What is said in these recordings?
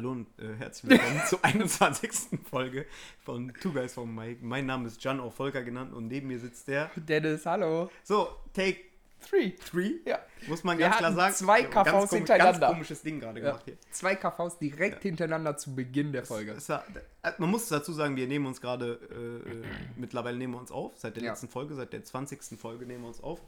Hallo und äh, herzlich willkommen zur 21. Folge von Two Guys from Mike. Mein Name ist Jan, auch Volker genannt, und neben mir sitzt der. Dennis, hallo. So, Take Three. 3. Ja. Muss man Wir ganz klar sagen. zwei Ja, KVs ganz komisch- hintereinander. Ganz komisches Ding gerade Ja. gemacht hier. Zwei KVs direkt hintereinander zu Beginn der Folge. Es war, äh, man muss dazu sagen, wir nehmen uns gerade, äh, äh, mittlerweile nehmen wir uns auf, seit der Ja. letzten Folge, seit der 20. Folge nehmen wir uns auf.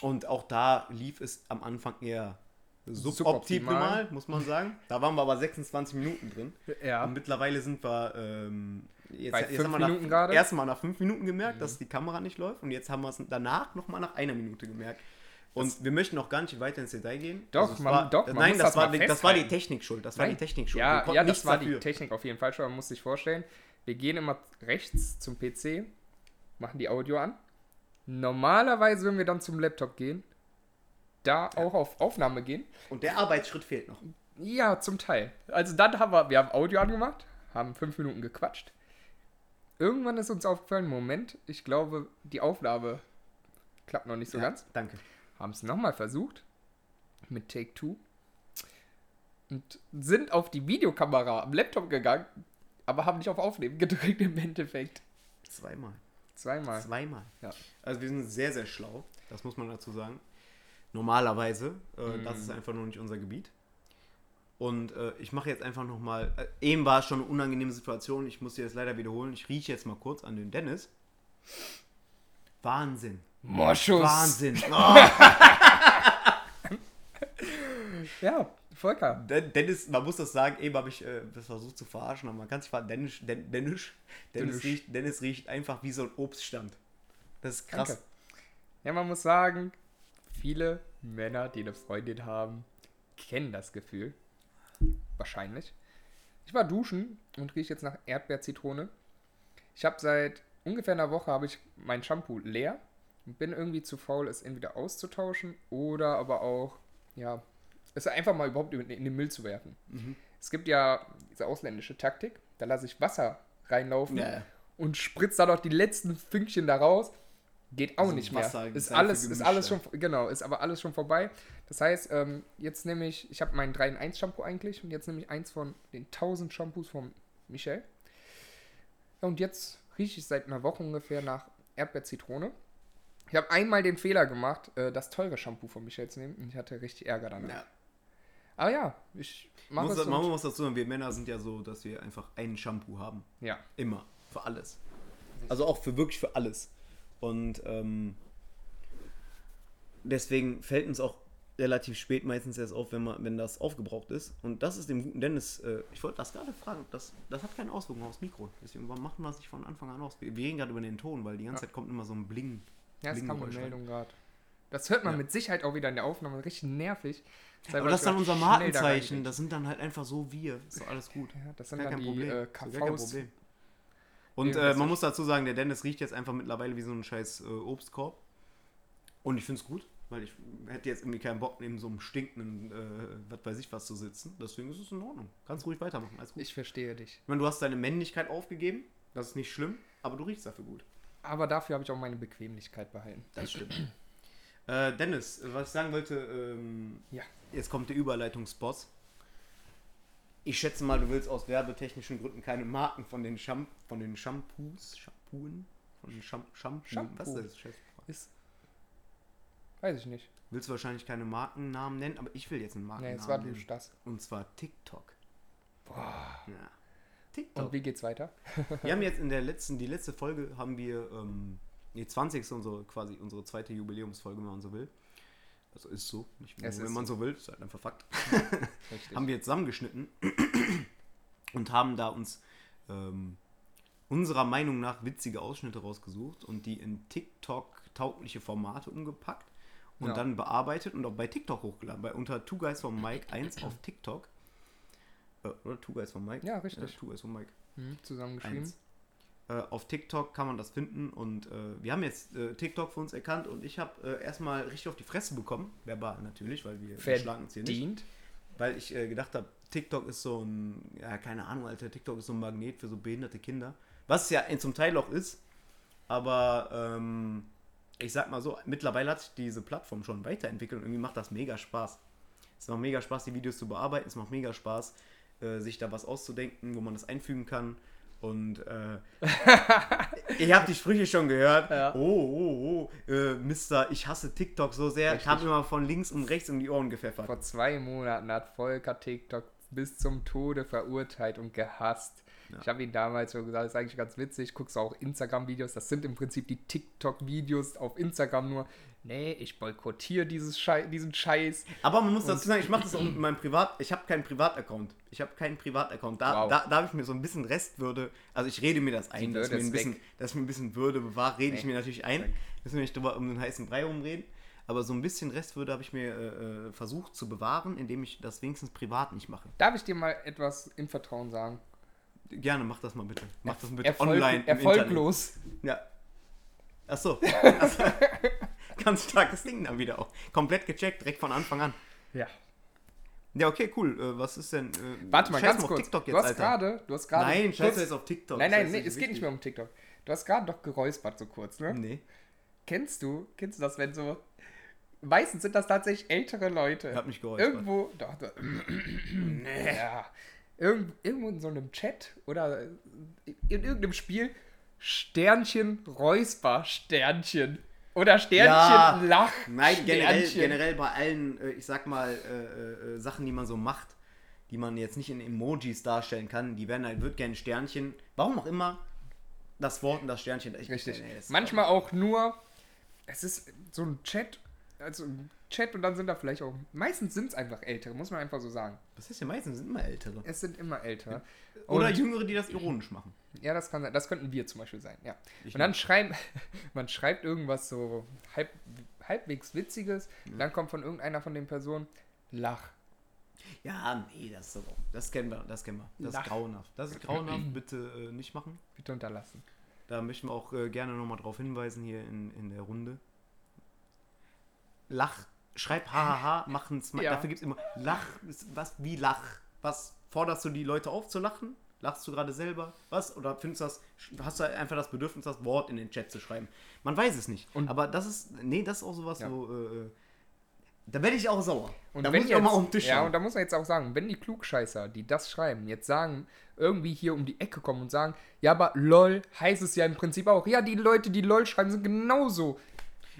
Und auch da lief es am Anfang eher suboptimal, muss man sagen. Da waren wir aber 26 Minuten drin. Ja. Und mittlerweile sind wir ähm, jetzt, Bei jetzt fünf haben wir Minuten nach, erstmal nach fünf Minuten gemerkt, dass die Kamera nicht läuft. Und jetzt haben wir es danach nochmal nach einer Minute gemerkt. Und wir möchten noch gar nicht weiter ins Detail gehen. Doch, es man- war, doch, man Nein, das, das war, die- das war die. Technik schuld. Das war die Nein. Technik schuld. Ja, ja, das war dafür. die Technik auf jeden Fall schon. Man muss sich vorstellen, wir gehen immer rechts zum PC, machen die Audio an. Normalerweise, wenn wir dann zum Laptop gehen, da auch auf Aufnahme gehen. Und der Arbeitsschritt fehlt noch. Ja, zum Teil. Also dann haben wir, wir haben Audio angemacht, haben fünf Minuten gequatscht. Irgendwann ist uns aufgefallen, Moment, ich glaube, die Aufnahme klappt noch nicht so Ja, ganz. Danke. Haben es nochmal versucht mit Take Two und sind auf die Videokamera am Laptop gegangen, aber haben nicht auf Aufnehmen gedrückt im Endeffekt. Zweimal. Zweimal. Zweimal. Ja. Also wir sind sehr, sehr schlau. Das muss man dazu sagen. Normalerweise. Äh, Mhm. Das ist einfach nur nicht unser Gebiet. Und äh, ich mache jetzt einfach nochmal. Äh, eben war es schon eine unangenehme Situation. Ich muss sie jetzt leider wiederholen. Ich rieche jetzt mal kurz an den Dennis. Wahnsinn. Moschus. Wahnsinn. Oh, Ja, Volker. Den- Dennis, man muss das sagen, eben habe ich äh, das versucht zu verarschen, aber man kann sich fragen, Dennis, Den, Dennis, Dennis, Dennis. riecht, Dennis riecht einfach wie so ein Obststand. Das ist krass. Danke. Ja, man muss sagen, viele Männer, die eine Freundin haben, kennen das Gefühl. Wahrscheinlich. Ich war duschen und rieche jetzt nach Erdbeerzitrone. Ich habe seit ungefähr einer Woche habe ich mein Shampoo leer und bin irgendwie zu faul, es entweder auszutauschen oder aber auch, ja, es einfach mal überhaupt in den Müll zu werfen. Es gibt ja diese ausländische Taktik, da lasse ich Wasser reinlaufen Ja. und spritzt dann noch die letzten Fünkchen da raus. Geht auch So nicht mehr. Wasser- Ist alles, ist alles schon, genau, ist aber alles schon vorbei. Das heißt, ähm, jetzt nehme ich, ich habe mein 3-in-1 Shampoo eigentlich und jetzt nehme ich eins von den 1000 Shampoos von Michel. Und jetzt rieche ich seit einer Woche ungefähr nach Erdbeerzitrone. Ich habe einmal den Fehler gemacht, äh, das teure Shampoo von Michel zu nehmen und ich hatte richtig Ärger danach. Ja. Aber ja, ich mache Muss, es. man muss dazu sagen, wir Männer sind ja so, dass wir einfach einen Shampoo haben. Ja, Immer. Für alles. Also auch für wirklich für alles. Und ähm, deswegen fällt uns auch relativ spät meistens erst auf, wenn, man, wenn das aufgebraucht ist. Und das ist dem guten Dennis, äh, ich wollte das gerade fragen, das, das hat keine Auswirkungen aufs Mikro. Deswegen machen wir es nicht von Anfang an aus? Wir, wir reden gerade über den Ton, weil die ganze Ja. Zeit kommt immer so ein Bling. ja es kam eine. Meldung gerade. Das hört man Ja. mit Sicherheit auch wieder in der Aufnahme. Richtig nervig. Deshalb Aber das ist dann unser da Markenzeichen. reingelegt. Das sind dann halt einfach so wir. Ist doch alles gut. Ja, das sind Gar dann kein die Problem. äh, KVs. Und äh, man muss dazu sagen, der Dennis riecht jetzt einfach mittlerweile wie so ein scheiß äh, Obstkorb. Und ich finde es gut, weil ich hätte jetzt irgendwie keinen Bock, neben so einem stinkenden, äh, was weiß ich was zu sitzen. Deswegen ist es in Ordnung. Kannst ruhig weitermachen. Alles gut. Ich, Ich verstehe dich. meine, du hast deine Männlichkeit aufgegeben. Das ist nicht schlimm, aber du riechst dafür gut. Aber dafür habe ich auch meine Bequemlichkeit behalten. Das stimmt. äh, Dennis, was ich sagen wollte, ähm, Ja. jetzt kommt der Überleitungsboss. Ich schätze mal, du willst aus werbetechnischen Gründen keine Marken von den, Sham von den Shampoos, Shampooen, von den Sham Shampoo, Shampoo. was ist das? Ist. Weiß ich nicht. Willst du wahrscheinlich keine Markennamen nennen, aber ich will jetzt einen Nee, Markennamen jetzt war nennen. das. Und zwar TikTok. Boah. Ja. TikTok. Und wie geht's weiter? Wir haben jetzt in der letzten, die letzte Folge haben wir, ähm, die 20. unsere quasi unsere zweite Jubiläumsfolge, wenn man so will. Also ist so, nicht Es wenn ist man so. so will, ist halt einfach Fakt. Richtig. haben wir jetzt zusammengeschnitten und haben da uns ähm, unserer Meinung nach witzige Ausschnitte rausgesucht und die in TikTok-taugliche Formate umgepackt und Ja. dann bearbeitet und auch bei TikTok hochgeladen. Bei unter Two Guys von Mike 1 auf TikTok. Äh, oder Two Guys von Mike? Ja, richtig. Two Guys von Mike Mhm, zusammengeschrieben. 1. Äh, auf TikTok kann man das finden und äh, wir haben jetzt äh, TikTok für uns erkannt und ich habe äh, erstmal richtig auf die Fresse bekommen, verbal natürlich, weil wir wir schlagen uns hier nicht Verdient. weil ich äh, gedacht habe, TikTok ist so ein, ja, keine Ahnung, Alter, TikTok ist so ein Magnet für so behinderte Kinder. Was es ja zum Teil auch ist, aber ähm, ich sag mal so, mittlerweile hat sich diese Plattform schon weiterentwickelt und irgendwie macht das mega Spaß. Es macht mega Spaß, die Videos zu bearbeiten, es macht mega Spaß, äh, sich da was auszudenken, wo man das einfügen kann. Und äh, ich habe die Sprüche schon gehört. Ja. Oh, oh, oh, äh, Mister, ich hasse TikTok so sehr. Richtig. Kam immer von links und rechts um die Ohren gepfeffert. Vor zwei Monaten hat Volker TikTok bis zum Tode verurteilt und gehasst. Ja. Ich habe ihn damals schon gesagt, das ist eigentlich ganz witzig. Guckst du auch Instagram-Videos? Das sind im Prinzip die TikTok-Videos auf Instagram nur. Nee, ich boykottiere dieses Schei diesen Scheiß. Aber man muss dazu sagen, ich mache das auch mit meinem Privat. Ich habe keinen Privataccount. Ich habe keinen Privataccount. Da, Wow. da, da habe ich mir so ein bisschen Restwürde. Also ich rede mir das ein, dass, mir ein bisschen, dass mir ein bisschen Würde bewahrt, rede ich Nee. mir natürlich ein. Weg. Müssen wir nicht drüber um den heißen Brei rumreden. Aber so ein bisschen Restwürde habe ich mir äh, äh, versucht zu bewahren, indem ich das wenigstens privat nicht mache. Darf ich dir mal etwas im Vertrauen sagen? Gerne, mach das mal bitte. Mach das bitte Erfolg online. erfolglos. Ja. Ach so. Also, Ganz starkes Ding dann wieder auch. Komplett gecheckt, direkt von Anfang an. Ja. Ja, okay, cool. Äh, was ist denn. Äh, Warte mal scheiß ganz auf kurz. TikTok du jetzt, hast Alter. gerade, du hast gerade. Nein, scheiße jetzt auf TikTok. Nein, nein, nee, es geht nicht wichtig. mehr um TikTok. Du hast gerade doch geräuspert so kurz, ne? Nee. Kennst du, kennst du das, wenn so. Meistens sind das tatsächlich ältere Leute. Ich hab nicht geräuspert. Irgendwo, doch, doch. nee. Ja. Irgend, irgendwo in so einem Chat oder in irgendeinem Spiel Sternchen Räusper Sternchen. Oder Sternchen Ja. Lach. Nein, generell, Sternchen. generell bei allen, äh, ich sag mal, äh, äh, Sachen, die man so macht, die man jetzt nicht in Emojis darstellen kann, die werden halt, wird gerne Sternchen. Warum auch immer das Wort und das Sternchen. Ich, Richtig. nee, Manchmal auch nur, es ist so ein Chat, also ein Chat und dann sind da vielleicht auch, meistens sind es einfach Ältere, muss man einfach so sagen. Was ist ja meistens sind immer ältere. Es sind immer Ältere. Oder Und- jüngere, die das ironisch machen. Ja, das kann sein. Das könnten wir zum Beispiel sein, ja. Ich und dann schreiben, man schreibt irgendwas so halb, halbwegs Witziges, dann kommt von irgendeiner von den Personen, lach. Ja, nee, das ist so. Das kennen wir, das kennen wir. Das Lach. ist grauenhaft. Das ist grauenhaft, bitte äh, nicht machen. Bitte unterlassen. Da möchten wir auch äh, gerne nochmal drauf hinweisen hier in, in der Runde. Lach, schreib hahaha, mach ein Smiley. Ja. Dafür gibt es immer Lach, was wie Lach. Was forderst du die Leute auf zu lachen? Lachst du gerade selber? Was? Oder findest du das, hast du einfach das Bedürfnis, das Wort in den Chat zu schreiben? Man weiß es nicht. Und- Aber das ist, nee, das ist auch sowas, Ja. wo, äh, da werde ich auch sauer. Und da wenn muss ich auch jetzt, mal auf den Tisch Ja, schauen. und da muss man jetzt auch sagen, wenn die Klugscheißer, die das schreiben, jetzt sagen, irgendwie hier um die Ecke kommen und sagen, ja, aber LOL heißt es ja im Prinzip auch. Ja, die Leute, die LOL schreiben, sind genauso.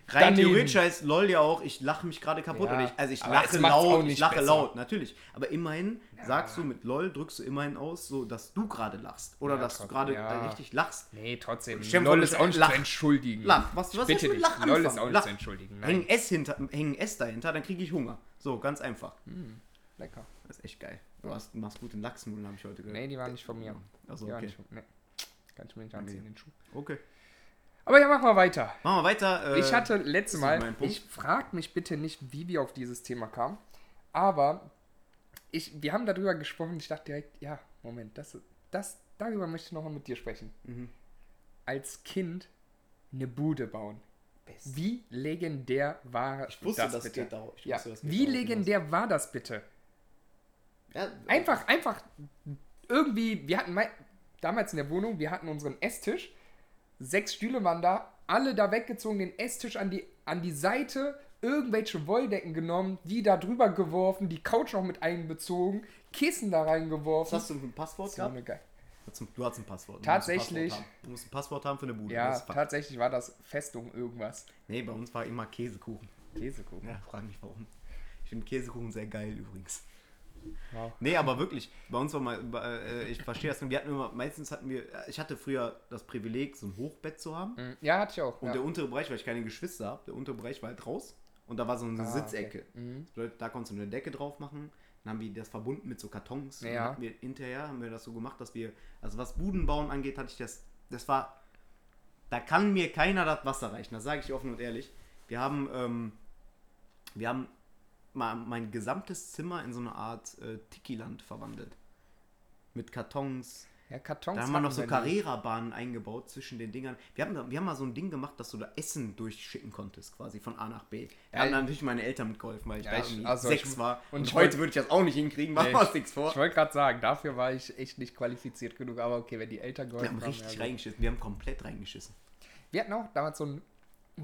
Rein daneben. theoretisch heißt LOL ja auch, ich lache mich gerade kaputt. Ja, ich, also ich lache laut, ich lache besser. laut, natürlich. Aber immerhin sagst du mit LOL, drückst du immerhin aus, so dass du gerade lachst. Oder Ja, dass du gerade ja. richtig lachst. Nee, trotzdem. Dir LOL ist du auch nicht lach. zu entschuldigen. Lach. Was, was bitte du mit. Lach LOL ist auch nicht zu entschuldigen. Häng Nein. S, hinter, häng S dahinter, dann kriege ich Hunger. So, ganz einfach. Lecker. Das ist echt geil. Du hast, machst gute Lachsnudeln, habe ich heute gehört. Nee, die waren nicht von mir. Also, okay. nicht nee. Kann ich mir nicht anziehen, Okay. den Schuh. Okay. Aber ja, machen wir weiter. Machen wir weiter. Äh, Ich hatte letztes Mal, ich frag mich bitte nicht, wie wir auf dieses Thema kamen, aber ich, wir haben darüber gesprochen ich dachte direkt, ja, Moment, das, das, darüber möchte ich nochmal mit dir sprechen. Mhm. Als Kind eine Bude bauen. Wie legendär war Ich wusste, das das bitte? Ich ja, wusste, wie legendär war das bitte? Ja, Einfach, einfach irgendwie, wir hatten mei- damals in der Wohnung, wir hatten unseren Esstisch, sechs Stühle waren da, alle da weggezogen, den Esstisch an die, an die Seite, irgendwelche Wolldecken genommen, die da drüber geworfen, die Couch noch mit einbezogen, Kissen da Was reingeworfen. hast du für ein Passwort So gehabt? geil. Du hast ein Passwort. Du Tatsächlich. musst ein Passwort haben. Du musst ein Passwort haben für eine Bude. Ja, tatsächlich war das Festung irgendwas. Nee, bei uns war immer Käsekuchen. Käsekuchen. Ja, frag mich warum. Ich finde Käsekuchen sehr geil übrigens. Wow. Nee, aber wirklich, bei uns war mal, äh, ich verstehe das, wir hatten immer, meistens hatten wir, ich hatte früher das Privileg, so ein Hochbett zu haben. Mm, Ja, hatte ich auch. Und ja. der untere Bereich, weil ich keine Geschwister habe, der untere Bereich war halt raus. Und da war so eine Ah, Sitzecke. okay. Mhm. Da konntest du eine Decke drauf machen. Dann haben wir das verbunden mit so Kartons. Ja. hatten wir hinterher haben wir das so gemacht, dass wir, also was Budenbauen angeht, hatte ich das, das war, da kann mir keiner das Wasser reichen. Das sage ich offen und ehrlich. Wir haben, ähm, wir haben mal mein gesamtes Zimmer in so eine Art äh, Tiki-Land verwandelt. Mit Kartons. ja, Kartons. Da haben wir noch so. Carrera-Bahnen eingebaut zwischen den Dingern. Wir haben, wir haben mal so ein Ding gemacht, dass du da Essen durchschicken konntest, quasi von A nach B. Da Ja, haben ich- natürlich meine Eltern mitgeholfen, weil ich Ja, da ich- also sechs ich- war. und Und, heute würde ich das auch nicht hinkriegen, machen Nee, wir uns nichts vor. Ich wollte gerade sagen, dafür war ich echt nicht qualifiziert genug, aber okay, wenn die Eltern Wir geholfen haben richtig ja, gut. reingeschissen. Wir haben komplett reingeschissen. Wir hatten auch damals so ein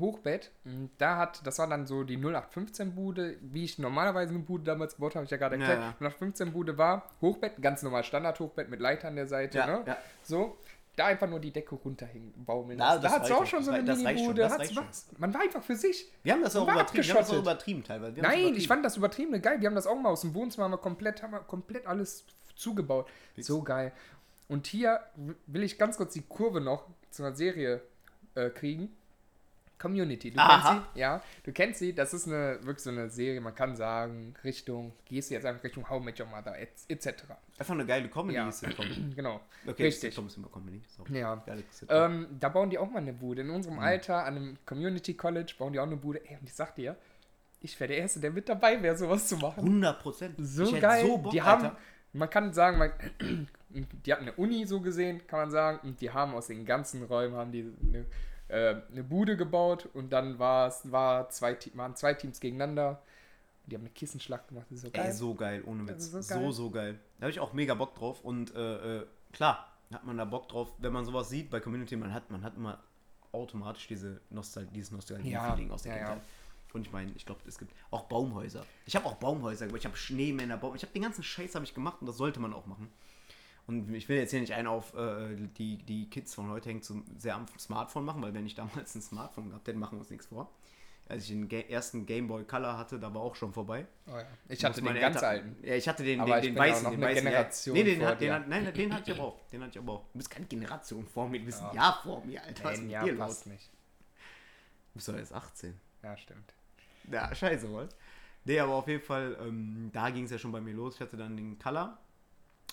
Hochbett. Da hat, das war dann so die 0815-Bude, wie ich normalerweise eine Bude damals gebaut habe, ich ja gerade Ja, erklärt. ja. 0815-Bude war Hochbett, ganz normal Standard-Hochbett mit Leiter an der Seite. Ja, ne? ja. So, da einfach nur die Decke runterhängen, baumeln Ja, das Da hat es auch schon. so eine Mini-Bude. Man war einfach für sich. Wir haben das auch übertrieben. Wir haben das auch übertrieben teilweise. Nein, übertrieben. ich fand das übertrieben geil. Wir haben das auch mal aus dem Wohnzimmer haben wir komplett, haben wir komplett alles zugebaut. So geil. Und hier will ich ganz kurz die Kurve noch zu einer Serie äh, kriegen. Community. Du Aha. kennst sie? Ja, du kennst sie. Das ist eine wirklich so eine Serie, man kann sagen, Richtung, gehst du jetzt einfach Richtung How Met Your Mother, et- etc. Einfach eine geile Comedy Ja. Sitcom. Genau. Okay, Richtig. Sitcom ist immer Comedy. Sorry. Ja. Ähm, da bauen die auch mal eine Bude. In Mhm. unserem Alter, an einem Community College, bauen die auch eine Bude. Ey, und ich sag dir, ich wäre der Erste, der mit dabei wäre, sowas zu machen. 100 Prozent. So geil. die haben, man kann sagen, man, die hatten eine Uni so gesehen, kann man sagen, und die haben aus den ganzen Räumen haben die eine, äh, eine Bude gebaut und dann war es war zwei, waren zwei Teams gegeneinander. Die haben eine Kissenschlacht gemacht. Das ist so geil. Ey, so geil, ohne Witz. so So, geil. so, geil. Da habe ich auch mega Bock drauf. Und äh, äh, klar, hat man da Bock drauf, wenn man sowas sieht bei Community, man hat, man hat immer automatisch diese Nostal dieses Nostalgie-Feeling Ja, aus der ja, ja. Kindheit. Und ich meine, ich glaube, es gibt auch Baumhäuser. Ich habe auch Baumhäuser gebaut, ich habe Schneemänner, Baum, ich habe den ganzen Scheiß habe ich gemacht und das sollte man auch machen. Und ich will jetzt hier nicht einen auf äh, die, die Kids von heute hängen zu sehr am Smartphone machen, weil wenn ich damals ein Smartphone gehabt hätte, machen wir uns nichts vor. Als ich den Ga ersten Game Boy Color hatte, da war auch schon vorbei. Oh ja. Ich hatte den ganz Eltern- alten. Ja, ich hatte den, den, den ja weißen, noch den weißen. Generation ja. Nee, den, hat, den, hat, nein, den hatte ich aber auch. Den hatte ich aber auch. Du bist keine Generation vor mir, du bist ein Ja. Jahr vor mir, Alter. Was ist Ein Jahr los? passt nicht. Du bist doch erst 18. Ja, stimmt. Ja, scheiße, wohl. Nee, aber auf jeden Fall, ähm, da ging es ja schon bei mir los. Ich hatte dann den Color.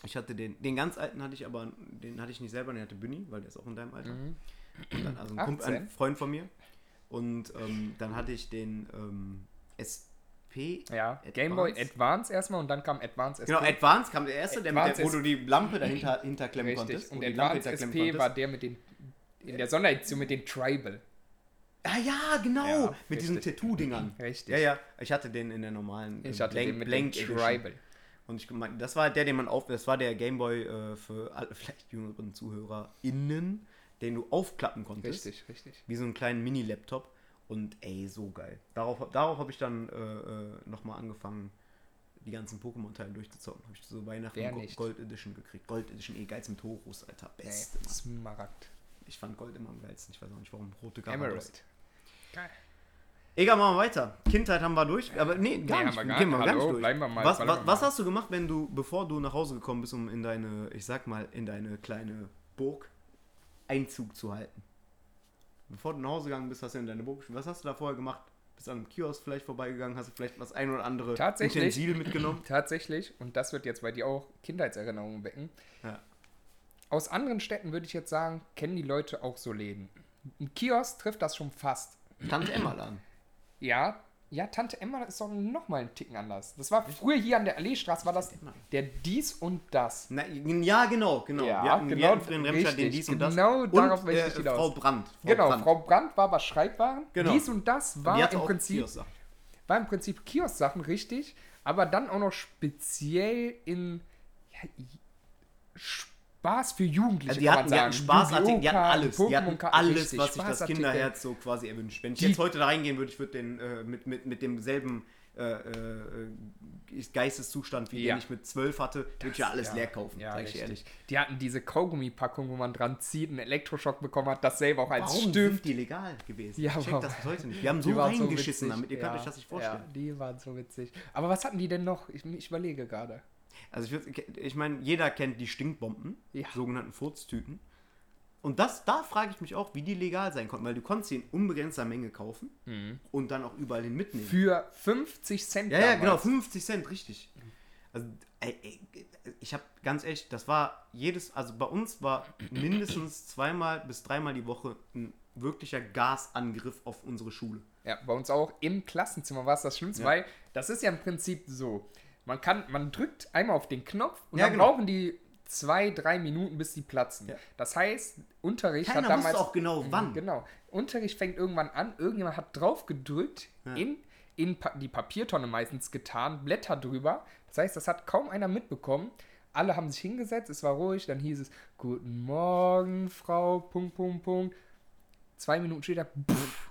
Ich hatte den, den ganz alten hatte ich aber, den hatte ich nicht selber, den hatte Bunny, weil der ist auch in deinem Alter. Mhm. Dann, also ein, Kumpel, 18? ein Freund von mir. Und ähm, dann hatte ich den ähm, SP. Ja, Advance. Game Boy Advance erstmal und dann kam Advance SP. Genau, Advance kam der erste, der Advance der, wo du die Lampe dahinter hinterklemmen Richtig. konntest. Und Advance SP konntest. war der mit den, in der Sonderedition mit den Tribal. Ah ja, genau. Ja, mit diesen richtig. Tattoo-Dingern. Richtig. Ja, ja. Ich hatte den in der normalen Ich hatte Blank- den mit Blank. Tribal. Und ich mein, das war der, den man auf, das war der Gameboy äh, für alle vielleicht jüngeren ZuhörerInnen, den du aufklappen konntest. Richtig, richtig. Wie so einen kleinen Mini-Laptop. Und ey, so geil. Darauf, darauf habe ich dann äh, äh, nochmal angefangen, die ganzen Pokémon-Teile durchzuzocken. Habe ich so Weihnachten Wer nicht? Gold Edition gekriegt. Gold Edition, eh geilst mit Horus, Alter. Beste. Smaragd. Ich fand Gold immer am geilsten. Ich weiß auch nicht warum. Rote Garados. Emerald. Geil. Egal, machen wir weiter. Kindheit haben wir durch. Aber nee, gar Nee, nicht. haben wir gar Gehen wir nicht. gar nicht Hallo, durch. bleiben wir mal, was, was, was hast du gemacht, wenn du, bevor du nach Hause gekommen bist, um in deine, ich sag mal, in deine kleine Burg Einzug zu halten? Bevor du nach Hause gegangen bist, hast du in deine Burg. Was hast du da vorher gemacht? Bist an einem Kiosk vielleicht vorbeigegangen? Hast du vielleicht was ein oder andere Tatsächlich. Utensil mitgenommen? Tatsächlich, und das wird jetzt bei dir auch Kindheitserinnerungen wecken. Ja. Aus anderen Städten würde ich jetzt sagen, kennen die Leute auch so Läden. Ein Kiosk trifft das schon fast. Tante Emma Laden. Ja, ja, Tante Emma ist doch noch mal einen Ticken anders. Das war früher hier an der Alleestraße, war das der Dies und Das. Na, ja, genau, genau. Ja, wir hatten, wir genau, hatten früher in Remscheid den dies und das. Genau und, darauf möchte äh, ich hinaus. Frau Brandt. Frau genau, Brandt. Frau Brandt war bei Schreibwaren. Genau. Dies und Das war hatte im Prinzip war im Prinzip Kiosk-Sachen, richtig, aber dann auch noch speziell in ja, Spaß für Jugendliche. Also die kann hatten, man die hatten sagen. Spaßartikel, die hatten alles. Die hatten alles, richtig, was sich das. Kinderherz so quasi erwünscht. Wenn ich Die- jetzt heute da reingehen würde, ich würde den äh, mit, mit, mit demselben äh, äh, Geisteszustand, wie Ja. den ich mit zwölf hatte, würde ich ja alles Ja, leer kaufen, Ja, sag ich ehrlich. Die hatten diese Kaugummi-Packung, wo man dran zieht, einen Elektroschock bekommen hat, dasselbe auch als Warum Stift. sind die legal gewesen? Ja, ich check warum? das bis heute nicht. Wir haben so reingeschissen witzig. damit, ihr könnt euch das nicht vorstellen. Ja, die waren so witzig. Aber was hatten die denn noch? Ich, ich überlege gerade. Also ich, ich meine, jeder kennt die Stinkbomben, Ja. sogenannten Furztüten. Und das, da frage ich mich auch, wie die legal sein konnten, weil du konntest sie in unbegrenzter Menge kaufen und dann auch überall hin mitnehmen. Für 50 Cent Ja, ja, genau, 50 Cent, richtig. Also, ey, ey, ich habe ganz echt, das war jedes, also bei uns war mindestens zweimal bis dreimal die Woche ein wirklicher Gasangriff auf unsere Schule. Ja, bei uns auch im Klassenzimmer war es das Schlimmste, Ja. weil das ist ja im Prinzip so. Man kann, man drückt einmal auf den Knopf und Ja, dann genau. brauchen die zwei, drei Minuten, bis die platzen. Ja. Das heißt, Unterricht Keiner hat damals. wusste auch genau, Mhm, wann. Genau. Unterricht fängt irgendwann an, irgendjemand hat drauf gedrückt, Ja. in, in pa die Papiertonne meistens getan, Blätter drüber. Das heißt, das hat kaum einer mitbekommen. Alle haben sich hingesetzt, es war ruhig, dann hieß es, Guten Morgen, Frau, Punkt, Punkt, Punkt. Zwei Minuten später, pff,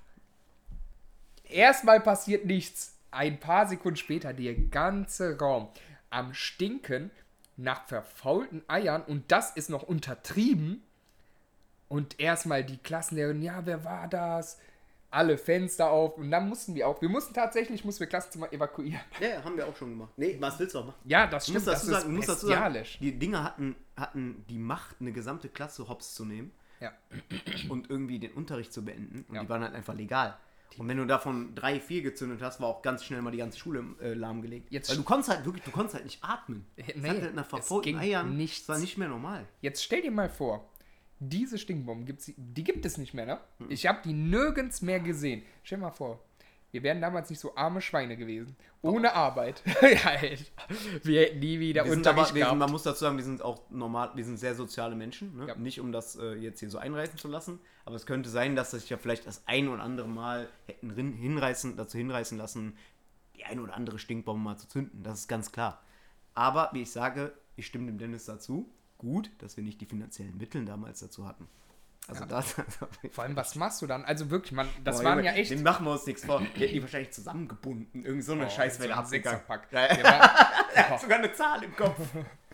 Erstmal passiert nichts. Ein paar Sekunden später der ganze Raum am Stinken nach verfaulten Eiern und das ist noch untertrieben. Und erstmal die Klassenlehrerin, ja, wer war das? Alle Fenster auf und dann mussten wir auch, wir mussten tatsächlich, mussten wir Klassenzimmer evakuieren. Ja, ja, haben wir auch schon gemacht. Nee, was willst du auch machen? Ja, das stimmt, das sagen, ist musst dazu sagen, die Dinger hatten, hatten die Macht, eine gesamte Klasse hops zu nehmen Ja. und irgendwie den Unterricht zu beenden. Und Ja. die waren halt einfach legal. Und wenn du davon drei, vier gezündet hast, war auch ganz schnell mal die ganze Schule äh, lahmgelegt. Jetzt Weil du konntest halt wirklich, du konntest halt nicht atmen. Äh, Es nee, hat halt nach verfolgten Eiern, nichts. das war nicht mehr normal. Jetzt stell dir mal vor, diese Stinkbomben gibt's, die gibt es nicht mehr, ne? Hm. Ich habe die nirgends mehr gesehen. Stell dir mal vor, wir wären damals nicht so arme Schweine gewesen. Ohne Arbeit. ja, Alter. wir hätten nie wieder Wir Unterricht aber, gehabt. man muss dazu sagen, wir sind auch normal, wir sind sehr soziale Menschen. Ne? Ja. Nicht um das äh, jetzt hier so einreißen zu lassen, aber es könnte sein, dass sich ja vielleicht das ein oder andere Mal hätten hinreißen, dazu hinreißen lassen, die eine oder andere Stinkbombe mal zu zünden. Das ist ganz klar. Aber wie ich sage, ich stimme dem Dennis dazu. Gut, dass wir nicht die finanziellen Mittel damals dazu hatten. Also Ja. das. Vor allem, was machst du dann? Also wirklich, man, das Boah, waren Junge, ja echt. Den machen wir uns nichts vor. Die hätten die wahrscheinlich zusammengebunden. Irgend so eine Oh, Scheißwelle so abgegangen. Der war, Er hat sogar eine Zahl im Kopf.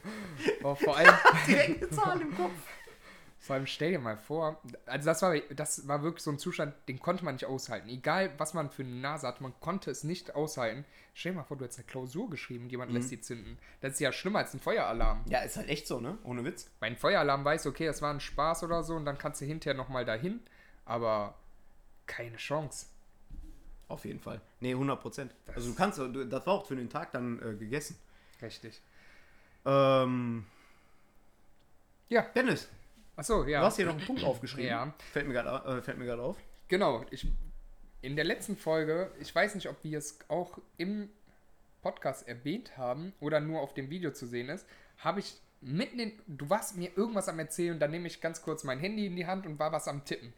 oh, vor allem, Direkt eine Zahl im Kopf. Vor allem stell dir mal vor, also das war, das war wirklich so ein Zustand, den konnte man nicht aushalten. Egal, was man für eine Nase hat, man konnte es nicht aushalten. Stell dir mal vor, du hättest eine Klausur geschrieben jemand Mhm. lässt die zünden. Das ist ja schlimmer als ein Feueralarm. Ja, ist halt echt so, ne? Ohne Witz. Bei einem Feueralarm weißt du, okay, das war ein Spaß oder so und dann kannst du hinterher nochmal dahin, aber keine Chance. Auf jeden Fall. Nee, 100 Prozent. Also du kannst, du, das war auch für den Tag dann äh, gegessen. Richtig. Ähm, Ja, Dennis, achso, ja. du hast hier noch einen Punkt aufgeschrieben. Ja. Fällt mir gerade äh, auf. Genau, ich, in der letzten Folge, ich weiß nicht, ob wir es auch im Podcast erwähnt haben oder nur auf dem Video zu sehen ist, habe ich mitten in, du warst mir irgendwas am Erzählen, dann nehme ich ganz kurz mein Handy in die Hand und war was am Tippen.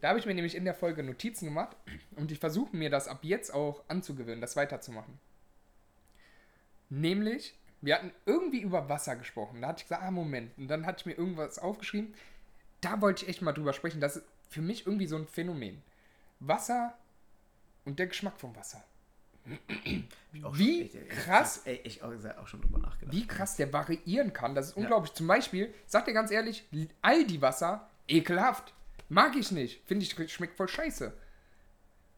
Da habe ich mir nämlich in der Folge Notizen gemacht und ich versuche mir das ab jetzt auch anzugewöhnen, das weiterzumachen. Nämlich, wir hatten irgendwie über Wasser gesprochen. Da hatte ich gesagt, ah, Moment. Und dann hatte ich mir irgendwas aufgeschrieben. Da wollte ich echt mal drüber sprechen. Das ist für mich irgendwie so ein Phänomen. Wasser und der Geschmack vom Wasser. Wie ich- krass. Ich auch, auch schon drüber nachgedacht. Wie krass der variieren kann. Das ist unglaublich. Zum Beispiel, sag dir ganz ehrlich, Aldi-Wasser, ekelhaft. Mag ich nicht. Finde ich, schmeckt voll scheiße.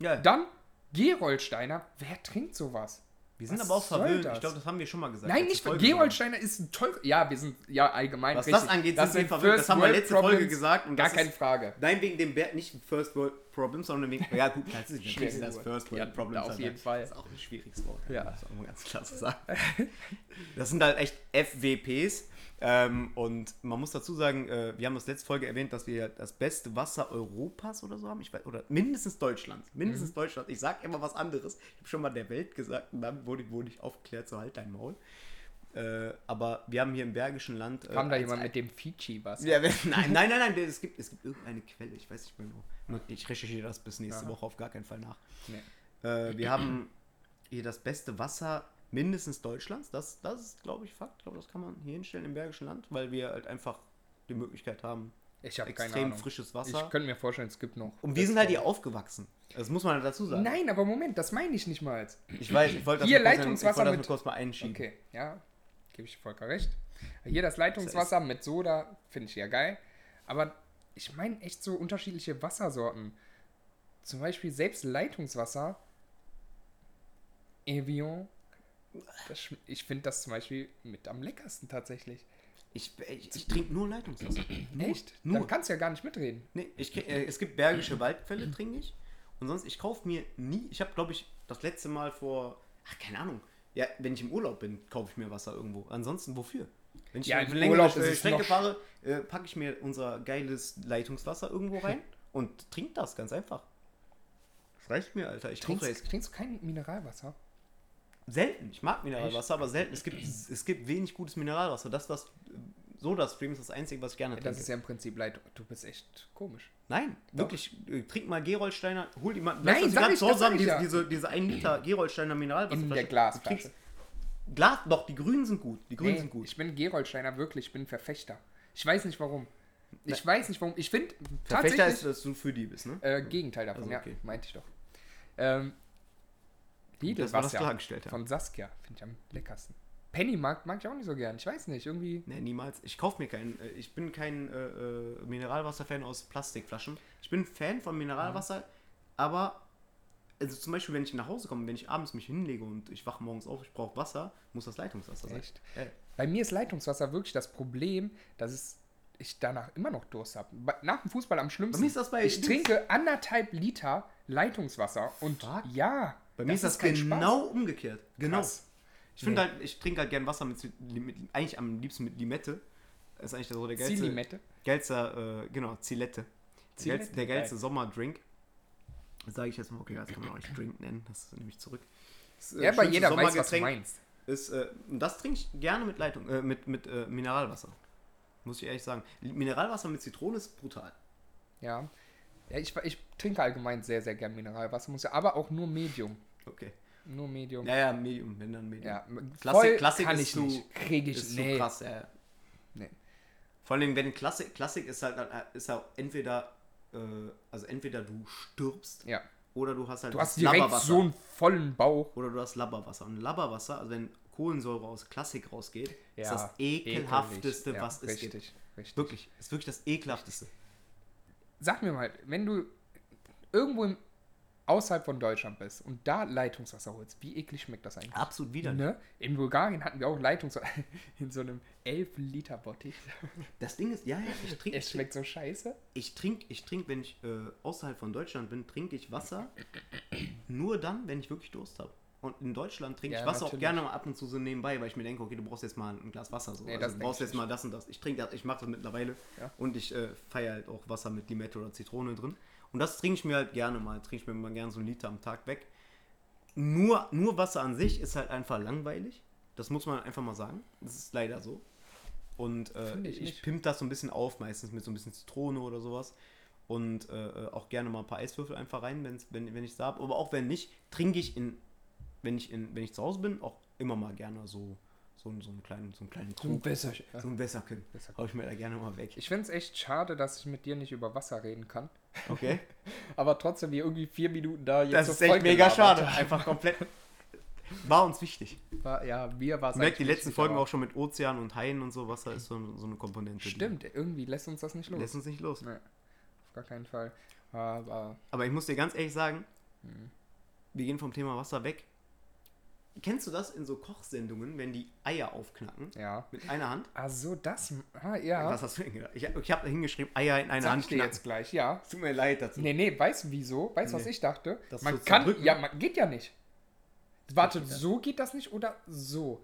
Ja, Dann Gerolsteiner. Wer trinkt sowas? Wir sind was aber auch verwöhnt. das? Ich glaube, das haben wir schon mal gesagt. Nein, nicht. Folge Gerolsteiner ist ein teurer. Ja, wir sind ja allgemein. Was richtig. das angeht, sind wir verwöhnt. Das haben wir letzte Folge Problems. gesagt und Gar das keine Frage. Nein, wegen dem Bär, nicht First World Problems, sondern wegen. Ja, gut, das ist Schwieriges das. First World Ja, Problems. auf halt. jeden Fall. Das ist auch ein schwieriges Wort. Ja. Das muss man ganz klar so sagen. Das sind halt echt FWPs. Ähm, und man muss dazu sagen, äh, wir haben das letzte Folge erwähnt, dass wir das beste Wasser Europas oder so haben. Ich weiß, oder mindestens Deutschlands. Mindestens Deutschland. Ich sag immer was anderes. Ich habe schon mal der Welt gesagt und dann wurde, wurde ich aufgeklärt, so halt dein Maul. Äh, aber wir haben hier im Bergischen Land. Äh, Kam da jemand mit dem Fiji-Wasser? ja, nein, nein, nein, nein, es gibt, es gibt irgendeine Quelle, ich weiß nicht mehr genau. Ich recherchiere das bis nächste Aha. Woche auf gar keinen Fall nach. Nee. Äh, wir haben hier das beste Wasser mindestens Deutschlands. Das, das ist, glaube ich, Fakt. Ich glaube, das kann man hier hinstellen im Bergischen Land, weil wir halt einfach die Möglichkeit haben, Ich habe keine extrem frisches Ich Wasser. könnte mir vorstellen, es gibt noch. Und wir sind halt hier aufgewachsen. Das muss man halt dazu sagen. Nein, aber Moment, das meine ich nicht mal. Ich weiß, ich wollte das, Hier mal kurz- Leitungswasser ich mit- mal kurz mal einschieben. Okay, ja, gebe ich Volker recht. Hier das Leitungswasser mit Soda finde ich ja geil. Aber ich meine echt so unterschiedliche Wassersorten. Zum Beispiel selbst Leitungswasser. Evian. Ich finde das zum Beispiel mit am leckersten tatsächlich. Ich, ich, ich trinke nur Leitungswasser. Nur, Echt? Nur. Dann kannst du ja gar nicht mitreden. Nee, ich, äh, es gibt bergische Waldquelle, trinke ich. Und sonst, ich kaufe mir nie, ich habe, glaube ich, das letzte Mal vor, ach, keine Ahnung, ja, wenn ich im Urlaub bin, kaufe ich mir Wasser irgendwo. Ansonsten, wofür? Wenn ich Ja, eine längere Urlaub äh, Strecke fahre, äh, packe ich mir unser geiles Leitungswasser irgendwo rein und trinke das, ganz einfach. Das reicht mir, Alter. Ich trinke Trinkst, trinkst du kein Mineralwasser? Selten. Ich mag Mineralwasser, aber selten. Es gibt, es gibt wenig gutes Mineralwasser. Das, was Soda-Stream ist das Einzige, was ich gerne trinke. Das ist ja im Prinzip leid. Du bist echt komisch. Nein, wirklich. äh, Trink mal Gerolsteiner. Hol die mal. Nein, sie sag ich, das sag ich diese, ja. diese, diese 1 Liter Gerolsteiner Mineralwasser. In der Glasflasche. Glas, doch, die grünen sind gut. Die grünen Nee, sind gut. ich bin Gerolsteiner wirklich, ich bin Verfechter. Ich weiß nicht warum. Ich weiß nicht warum. Ich finde Verfechter ist, dass du für die bist, ne? äh, Gegenteil davon, Also, okay. ja, meinte ich doch. Ähm, Lidl Das war das war's ja. klargestellt, ja. Von Saskia. Finde ich am leckersten. Pennymarkt mag ich auch nicht so gern. Ich weiß nicht, irgendwie. Nee, niemals. Ich kaufe mir keinen. äh, Ich bin kein äh, äh, Mineralwasser-Fan aus Plastikflaschen. Ich bin Fan von Mineralwasser, aber also zum Beispiel, wenn ich nach Hause komme, wenn ich abends mich hinlege und ich wache morgens auf, ich brauche Wasser, muss das Leitungswasser sein. Echt? Ja. Bei mir ist Leitungswasser wirklich das Problem, dass es, ich danach immer noch Durst habe. Nach dem Fußball am schlimmsten. Bei mir ist das bei- ich trinke anderthalb Liter Leitungswasser und Fuck. ja. Bei mir ist das kein Spaß. genau umgekehrt. Genau. Krass. Ich finde Nee. halt, ich trinke halt gern Wasser mit, mit, eigentlich am liebsten mit Limette. Das ist eigentlich so der geilste. Ziellimette. Geilster, äh, genau, Zilette. Der Zilette, geilste, der geil. geilste Sommerdrink. Das sage ich jetzt mal, okay, das kann man auch nicht Drink nennen, das ist nämlich zurück. Das, äh, Ja, aber jeder weiß, was du meinst. Ist, äh, das trinke ich gerne mit Leitung, äh, mit, mit äh, Mineralwasser. Muss ich ehrlich sagen. Mineralwasser mit Zitrone ist brutal. Ja. ja ich, ich trinke allgemein sehr, sehr gern Mineralwasser, muss ja, aber auch nur Medium. Okay. Nur Medium. Ja, ja, Medium, wenn dann Medium. Ja, Klassik- voll Klassik kann ist ich zu- nicht. Kriege ich ist nee. so krass, ja. Nee. Vor allem, wenn Klassik, Klassik ist halt, ist halt entweder, äh, also entweder du stirbst Ja. oder du hast halt Du hast direkt so einen vollen Bauch. Oder du hast Labberwasser. Und Labberwasser, also wenn Kohlensäure aus Klassik rausgeht, ist Ja, das ekelhafteste. Ja, was es richtig, gibt. Richtig. Wirklich, ist wirklich das ekelhafteste. Sag mir mal, wenn du irgendwo im, außerhalb von Deutschland bist und da Leitungswasser holst, wie eklig schmeckt das eigentlich? Absolut widerlich. Ne? In Bulgarien hatten wir auch Leitungswasser in so einem 11 Liter Bottich. Das Ding ist, ja, ja, ich trinke, Es schmeckt so scheiße. ich trinke, ich trinke, wenn ich äh, außerhalb von Deutschland bin, trinke ich Wasser nur dann, wenn ich wirklich Durst habe. Und in Deutschland trinke Ja, ich Wasser auch natürlich. gerne mal ab und zu so nebenbei, weil ich mir denke, okay, du brauchst jetzt mal ein Glas Wasser. So. Nee, also das du brauchst jetzt mal das und das. Ich trinke das, ich mache das mittlerweile Ja. und ich äh, feiere halt auch Wasser mit Limette oder Zitrone drin. Und das trinke ich mir halt gerne mal. Trinke ich mir mal gerne so einen Liter am Tag weg. Nur, nur Wasser an sich ist halt einfach langweilig. Das muss man einfach mal sagen. Das ist leider so. Und äh, ich ich, pimp das so ein bisschen auf, meistens mit so ein bisschen Zitrone oder sowas. Und äh, auch gerne mal ein paar Eiswürfel einfach rein, wenn's, wenn, wenn ich es da habe. Aber auch wenn nicht, trinke ich in, wenn ich in, wenn ich zu Hause bin, auch immer mal gerne so, so, so einen kleinen, so einen kleinen Krug. besser. So ein Wässerchen. Wässerchen. Hau ich mir da gerne mal weg. Ich finde es echt schade, dass ich mit dir nicht über Wasser reden kann. Okay? Aber trotzdem hier irgendwie vier Minuten da jetzt Das so ist echt mega gelabert. schade. Einfach komplett. War uns wichtig. War, ja, mir war es Ich merke die letzten Folgen auch schon mit Ozean und Haien und so. Wasser ist so, so eine Komponente. Stimmt, irgendwie lässt uns das nicht los. Lässt uns nicht los. Nee, auf gar keinen Fall. Aber Aber ich muss dir ganz ehrlich sagen, Mhm. wir gehen vom Thema Wasser weg. Kennst du das in so Kochsendungen, wenn die Eier aufknacken? ja. Mit einer Hand? Ah, so das. Ah, ja. Was hast du denn gedacht? Ich, ich habe hingeschrieben, Eier in einer Sag Hand ich jetzt gleich, ja. Tut mir leid dazu. Nee, nee, weißt du wieso? Weißt du, was Nee. ich dachte? Das man so kann. Ja, man, geht ja nicht. Warte, geht so geht das nicht oder so?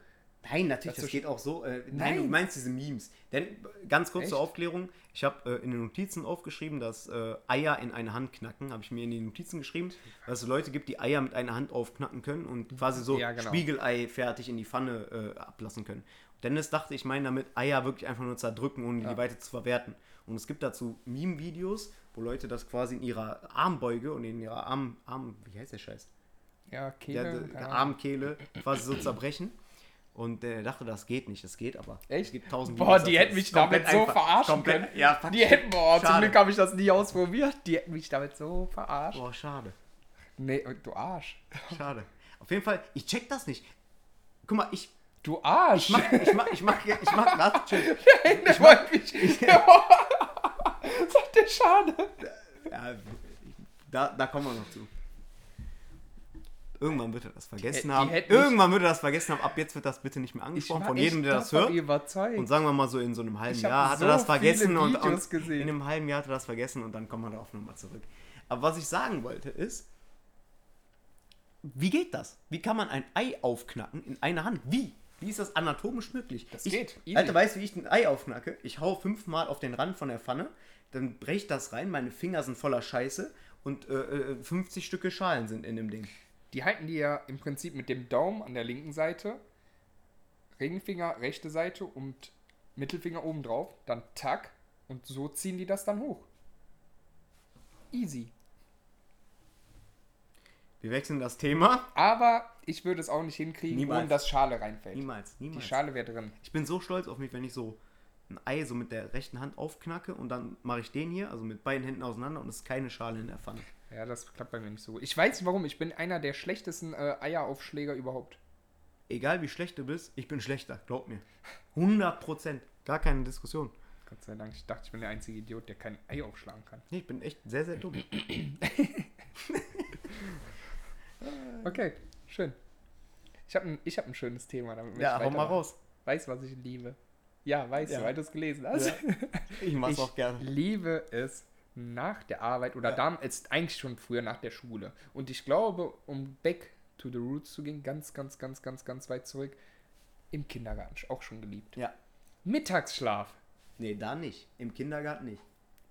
Nein, natürlich, Das geht auch so. Äh, nein. Nein. du meinst diese Memes. Denn äh, ganz kurz zur Echt? Aufklärung, ich habe äh, in den Notizen aufgeschrieben, dass äh, Eier in eine Hand knacken. Habe ich mir in die Notizen geschrieben, dass es Leute gibt, die Eier mit einer Hand aufknacken können und quasi so Ja, genau. Spiegelei fertig in die Pfanne äh, ablassen können. Dennis dachte, ich meine damit Eier wirklich einfach nur zerdrücken, ohne die Ja. weiter zu verwerten. Und es gibt dazu Meme-Videos, wo Leute das quasi in ihrer Armbeuge und in ihrer Arm, Arm wie heißt der Scheiß? Ja, Kehle. der, der. Armkehle quasi so zerbrechen. Und der dachte, das geht nicht. Das geht aber. Echt? Es gibt tausend Boah, Videos die hätten mich damit so verarschen komplett, können. Ja, fuck. Die hätten, boah, zum Schade. Glück habe ich das nie ausprobiert. Die hätten mich damit so verarscht. Boah, schade. Nee, du Arsch. Schade. Auf jeden Fall, ich check das nicht. Guck mal, ich Du Arsch. mach, ich mach, ich mach, ich mach, warte, chill. ich wollte mich. Sagt der schade. Ja, da, da kommen wir noch zu. Irgendwann wird er das vergessen Die haben. mich- Irgendwann wird er das vergessen haben. Ab jetzt wird das bitte nicht mehr angesprochen von jedem, der das hört. Überzeugt. Und sagen wir mal so in so einem halben Ich Jahr hat er so das vergessen und, und in einem halben Jahr hat er das vergessen und dann kommen wir darauf nochmal zurück. Aber was ich sagen wollte ist, wie geht das? Wie kann man ein Ei aufknacken in einer Hand? Wie? Wie ist das anatomisch möglich? Das ich, geht, easy. Alter, weißt du, wie ich ein Ei aufknacke? Ich hau fünfmal auf den Rand von der Pfanne, dann brecht das rein, meine Finger sind voller Scheiße und äh, äh, 50 Stücke Schalen sind in dem Ding. Die halten die ja im Prinzip mit dem Daumen an der linken Seite, Ringfinger rechte Seite und Mittelfinger oben drauf, dann tack und so ziehen die das dann hoch. Easy. Wir wechseln das Thema. Aber ich würde es auch nicht hinkriegen, Niemals. ohne dass Schale reinfällt. Niemals, Die niemals. Schale wäre drin. Ich bin so stolz auf mich, wenn ich so ein Ei so mit der rechten Hand aufknacke und dann mache ich den hier, also mit beiden Händen auseinander und es ist keine Schale in der Pfanne. Ja, das klappt bei mir nicht so gut. Ich weiß nicht warum, ich bin einer der schlechtesten äh, Eieraufschläger überhaupt. Egal wie schlecht du bist, ich bin schlechter, glaub mir. 100 Prozent, gar keine Diskussion. Gott sei Dank, ich dachte, ich bin der einzige Idiot, der kein Ei aufschlagen kann. Nee, ich bin echt sehr, sehr dumm. Okay, schön. Ich habe ein, ich hab ein schönes Thema, damit ja, hau mal raus. Weißt was ich liebe? Ja, weißt Ja. du, weil du es gelesen hast. Ja. Ich mach's Ich auch gerne. liebe es nach der Arbeit oder Ja. ist eigentlich schon früher nach der Schule. Und ich glaube, um back to the roots zu gehen, ganz, ganz, ganz, ganz, ganz weit zurück, im Kindergarten auch schon geliebt. Ja. Mittagsschlaf. Nee, da nicht. Im Kindergarten nicht.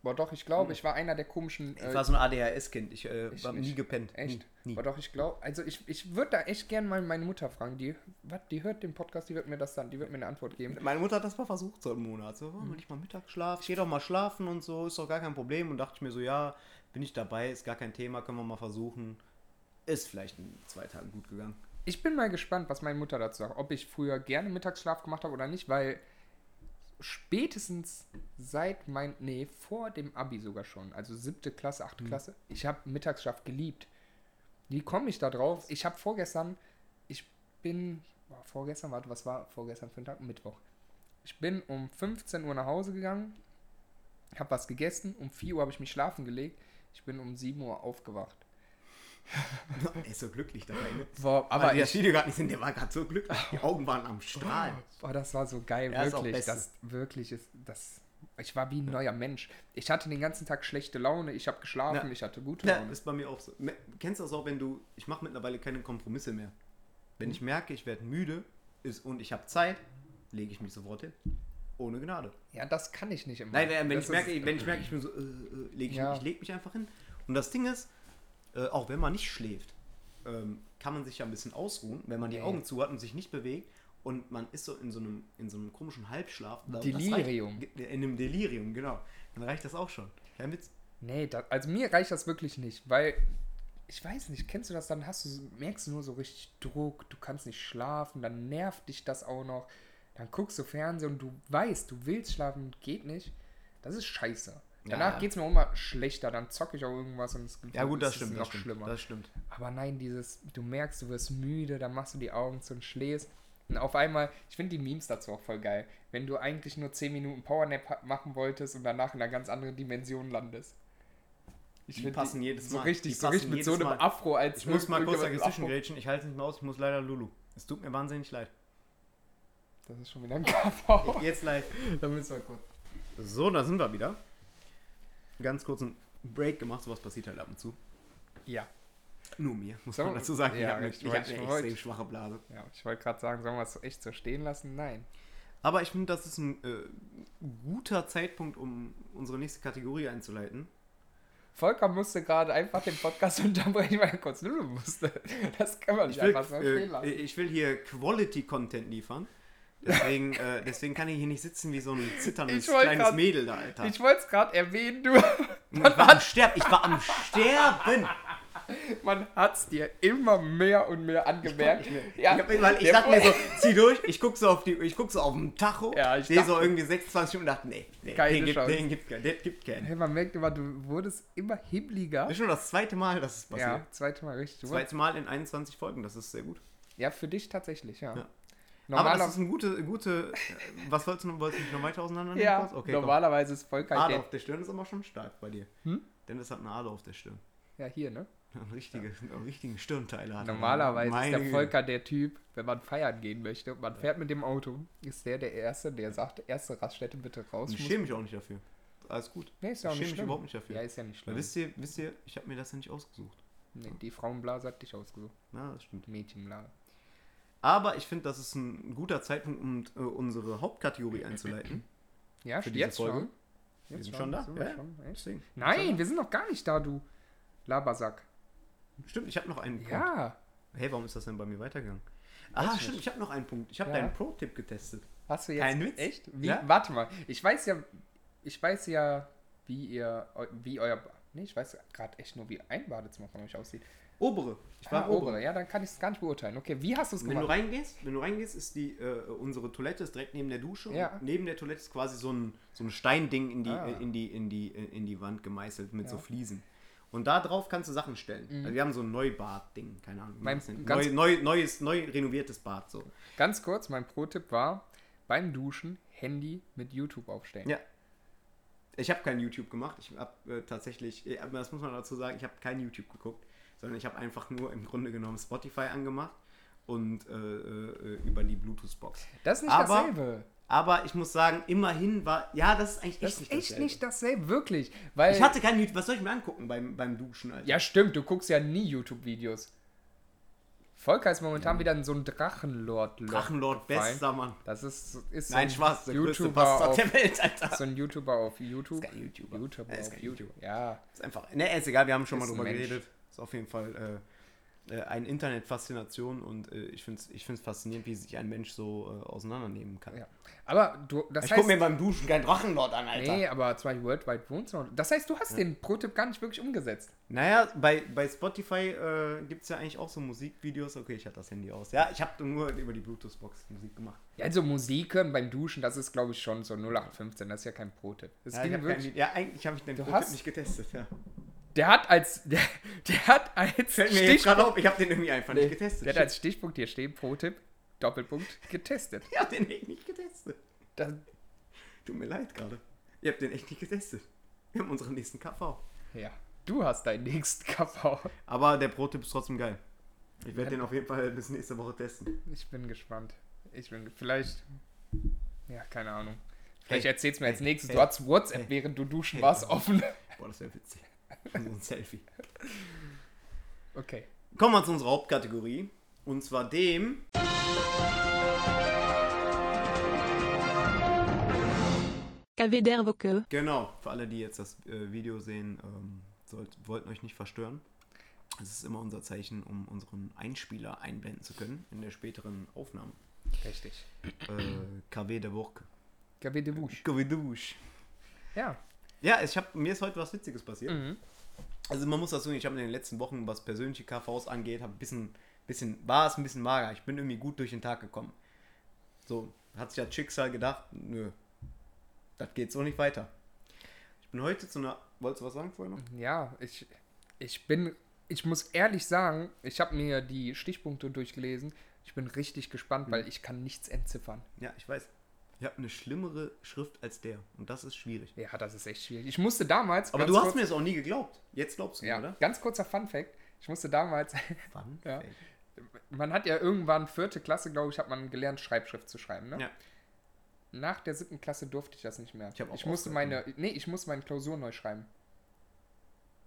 Boah, doch, ich glaube, ich war einer der komischen. Ich äh, war so ein ADHS-Kind. Ich äh, ich war nie nicht. gepennt. Echt? Nie. nie. Boah, doch, ich glaube, also ich, ich würde da echt gern mal meine Mutter fragen. Die, was, die hört den Podcast, die wird mir das dann, die wird mir eine Antwort geben. Meine Mutter hat das mal versucht, so einen Monat. So, wollen wir nicht mal Mittagsschlaf? Geh doch mal schlafen und so, ist doch gar kein Problem. Und dachte ich mir so, ja, bin ich dabei, ist gar kein Thema, können wir mal versuchen. Ist vielleicht in zwei Tagen gut gegangen. Ich bin mal gespannt, was meine Mutter dazu sagt. Ob ich früher gerne Mittagsschlaf gemacht habe oder nicht, weil spätestens seit mein, nee, vor dem Abi sogar schon, also siebte Klasse, achte Klasse, ich habe Mittagsschlaf geliebt. Wie komme ich da drauf? Ich habe vorgestern, ich bin, boah, vorgestern, warte, was war vorgestern für ein Tag? Mittwoch. Ich bin um 15 Uhr nach Hause gegangen, habe was gegessen, um 4 Uhr habe ich mich schlafen gelegt, ich bin um 7 Uhr aufgewacht. Er ist so glücklich dabei, ne? Boah, Aber aber die das ich, Video gerade nicht sehen, der war gerade so glücklich. Die Augen waren am Strahlen. Boah, das war so geil, Ja, ist wirklich. Beste. Das wirklich ist das. Ich war wie ein neuer Mensch. Ich hatte den ganzen Tag schlechte Laune, ich habe geschlafen, Ja. ich hatte gute Ja, Laune. ist bei mir auch so. Kennst du das auch, wenn du. Ich mache mittlerweile keine Kompromisse mehr. Wenn ich merke, ich werde müde ist, und ich habe Zeit, lege ich mich sofort hin. Ohne Gnade. Ja, das kann ich nicht immer. Nein, wenn, wenn Das ich merke, ist- wenn ich merke, ich bin so, äh, äh, leg ich, Ja. ich lege mich einfach hin. Und das Ding ist, äh, auch wenn man nicht schläft, ähm, kann man sich ja ein bisschen ausruhen, wenn man die. Augen zu hat und sich nicht bewegt und man ist so in so einem, in so einem komischen Halbschlaf. Das Delirium. Reicht, in einem Delirium, genau. Dann reicht das auch schon. Kein Witz. Nee, da, also mir reicht das wirklich nicht, weil ich weiß nicht, kennst du das, dann hast du, merkst du nur so richtig Druck, du kannst nicht schlafen, dann nervt dich das auch noch, dann guckst du Fernsehen und du weißt, du willst schlafen, geht nicht. Das ist scheiße. Danach Ja. geht es mir auch immer schlechter, dann zocke ich auch irgendwas und es Ja gut, das ist stimmt. noch Das stimmt, schlimmer. das stimmt. Aber nein, dieses, du merkst, du wirst müde, dann machst du die Augen zu und schläfst. Und auf einmal, ich finde die Memes dazu auch voll geil. Wenn du eigentlich nur 10 Minuten Powernap machen wolltest und danach in einer ganz anderen Dimension landest. Ich Die passen jedes so Mal. richtig, Die so richtig mit so jedes einem Mal. Afro als Ich muss mal kurz dazwischen grätschen. Ich halte es nicht mehr aus. Ich muss leider Lulu. Es tut mir wahnsinnig leid. Das ist schon wieder ein KV. Jetzt leid. da müssen wir kurz. So, da sind wir wieder. Ganz kurz einen Break gemacht. Sowas passiert halt ab und zu. Ja, Nur mir, muss So, man dazu sagen. ja, ich habe eine, ich eine extrem schwache Blase. ja, ich wollte gerade sagen, sollen wir es echt so stehen lassen? Nein. Aber ich finde, das ist ein äh, guter Zeitpunkt, um unsere nächste Kategorie einzuleiten. Volker musste gerade einfach den Podcast unterbrechen, weil er kurz Lulu musste. Das kann man Ich nicht will, einfach so stehen äh, lassen. ich will hier Quality-Content liefern. Deswegen, äh, deswegen kann ich hier nicht sitzen wie so ein zitterndes kleines grad- Mädel da, Alter. Ich wollte es gerade erwähnen, du. ich, war am Sterben. ich war am Sterben. Man hat es dir immer mehr und mehr angemerkt. Ich, dachte mir so, zieh durch, ich guck so auf die, ich guck so auf den Tacho, Ja, ich sehe so irgendwie 26 Stunden und dachte, nee, nee Keine den, gibt, den gibt keinen, den gibt keinen. Hey, man merkt immer, du wurdest immer hibbeliger. Das ist schon das zweite Mal, dass es passiert. Ja, zweite Mal richtig. Du wurdest- Zweite Mal in 21 Folgen, das ist sehr gut. Ja, für dich tatsächlich, ja. Ja. Normaler- Aber das ist eine gute, gute, äh, was wolltest du noch, wolltest du noch weiter auseinandernehmen? ja, okay, komm. normalerweise ist Volker Ader der, auf der Stirn ist aber schon stark bei dir. Hm? Dennis hat eine Ader auf der Stirn. Ja, hier, ne? Einen richtige, einen richtigen Stirnteile hat er. Normalerweise ist der. Volker der Typ, wenn man feiern gehen möchte und man fährt mit dem Auto, ist der der Erste, der sagt, erste Raststätte bitte raus. Ich schäme mich auch nicht dafür. Alles gut. Nee, ist ja ich auch schäme nicht mich überhaupt nicht dafür. Ja, ist ja nicht Weil schlimm. wisst ihr, wisst ihr, ich habe mir das ja nicht ausgesucht. Nee, die Frauenblase hat dich ausgesucht. Na, das stimmt. Mädchenblase. Aber ich finde, das ist ein guter Zeitpunkt, um äh, unsere Hauptkategorie einzuleiten. Ja, Für diese jetzt Folge? schon. Wir Jetzt sind schon da? Sind wir Ja, schon? Nein, wir sind noch gar nicht da, du Labersack. Stimmt, ich habe noch einen Punkt. Ja. Hey, warum ist das denn bei mir weitergegangen? Ah, ich stimmt, nicht. ich habe noch einen Punkt. Ich habe Ja. deinen Pro-Tipp getestet. Hast du jetzt Kein Witz? echt? Wie, Ja. Warte mal, ich weiß ja, ich weiß ja, wie ihr, wie euer, nee, ich weiß gerade echt nur, wie ein Badezimmer von euch aussieht. Obere. Ich war Ah, obere. obere. Ja, dann kann ich es gar nicht beurteilen. Okay, wie hast du es Wenn du gemacht? reingehst, wenn du reingehst, ist die äh, unsere Toilette ist direkt neben der Dusche. Ja. Und neben der Toilette ist quasi so ein, so ein Steinding in die, Ah. äh, in, die, in, die, äh, in die Wand gemeißelt mit Ja. so Fliesen. Und da drauf kannst du Sachen stellen. Also wir haben so ein Neubad-Ding, keine Ahnung. Mein- neu, neu, neues, neu renoviertes Bad so. Ganz kurz, mein Pro-Tipp war, beim Duschen Handy mit YouTube aufstellen. Ja. Ich habe kein YouTube gemacht. Ich habe äh, tatsächlich, äh, das muss man dazu sagen, ich habe kein YouTube geguckt, sondern ich habe einfach nur im Grunde genommen Spotify angemacht und äh, äh, über die Bluetooth-Box. Das ist nicht Aber- dasselbe. Aber ich muss sagen, immerhin war, ja, das ist eigentlich Das echt ist nicht echt dasselbe. nicht dasselbe, wirklich. Weil, Ich hatte kein YouTube, was soll ich mir angucken beim, beim Duschen, Alter? ja, stimmt, du guckst ja nie YouTube-Videos. Volker ist momentan wieder in so ein Drachenlord. Drachenlord, bester Mann. Das ist, ist Nein, so Spaß, der YouTuber Bastard auf, der Welt, Alter. so ein YouTuber auf YouTube. kein YouTuber. YouTuber Er ist kein YouTube. Ja. Ist einfach, ne, ist egal, wir haben schon mal Ist ein drüber geredet. Ist auf jeden Fall äh, äh, eine Internetfaszination und äh, ich finde es ich find's faszinierend, wie sich ein Mensch so äh, auseinandernehmen kann. ja. Aber du, das ich heißt. gucke mir beim Duschen kein Drachenlord an, Alter. nee, aber zum Beispiel Worldwide Wohnzimmer. Das heißt, du hast den Pro-Tipp gar nicht wirklich umgesetzt. Naja, bei, bei Spotify äh, gibt es ja eigentlich auch so Musikvideos. Okay, ich hatte das Handy aus. Ja, ich habe nur über die Bluetooth-Box Musik gemacht. Ja, also Musik hören beim Duschen, das ist, glaube ich, schon so 0815. Das ist ja kein Pro-Tipp. Ja, ich ja eigentlich habe ich den Pro-Tipp nicht getestet. Ja. Der hat als. Der, der hat als Fällt mir jetzt gerade Stichpunkt. auf, ich habe den irgendwie einfach nicht getestet. Der hat als Stichpunkt hier stehen, Pro-Tipp, Doppelpunkt, getestet. ich habe den echt nicht getestet. Das, Tut mir leid gerade. Ihr habt den echt nicht getestet. Wir haben unseren nächsten KV. ja, du hast deinen nächsten KV. Aber der Pro-Tipp ist trotzdem geil. Ich werde den auf jeden Fall bis nächste Woche testen. Ich bin gespannt. Ich bin. Vielleicht. Ja, keine Ahnung. Vielleicht Hey. erzählst du mir als Hey. nächstes. Hey. Du hast WhatsApp, während du duschen warst, offen. Boah, das wäre witzig. So ein Selfie. Okay. Kommen wir zu unserer Hauptkategorie. Und zwar dem. Genau, für alle, die jetzt das äh, Video sehen, ähm, sollt, wollten euch nicht verstören. Es ist immer unser Zeichen, um unseren Einspieler einblenden zu können in der späteren Aufnahme. Richtig. Äh, KW der Woche. KW de Bouche. KW der Woche. Ja. Ja, ich hab, mir ist heute was Witziges passiert. Mhm. Also man muss dazu sagen, ich habe in den letzten Wochen, was persönliche KVs angeht, hab ein bisschen, bisschen, war es ein bisschen mager. Ich bin irgendwie gut durch den Tag gekommen. So, hat sich das Schicksal gedacht, nö, das geht so nicht weiter. Ich bin heute zu einer, wolltest du was sagen vorher noch? Ja, ich, ich bin, ich muss ehrlich sagen, ich habe mir die Stichpunkte durchgelesen. Ich bin richtig gespannt, weil ich kann nichts entziffern. Ja, ich weiß. Ich habe eine schlimmere Schrift als der und das ist schwierig. Ja, das ist echt schwierig. Ich musste damals. Aber du hast mir das auch nie geglaubt. Jetzt glaubst du mir, Ja, oder? ganz kurzer Fun-Fact. Ich musste damals. Wann? Ja. Man hat ja irgendwann vierte Klasse, glaube ich, hat man gelernt, Schreibschrift zu schreiben, ne? Ja. Nach der siebten Klasse durfte ich das nicht mehr. Ich auch ich musste meine, nee, ich musste meine Klausur neu schreiben.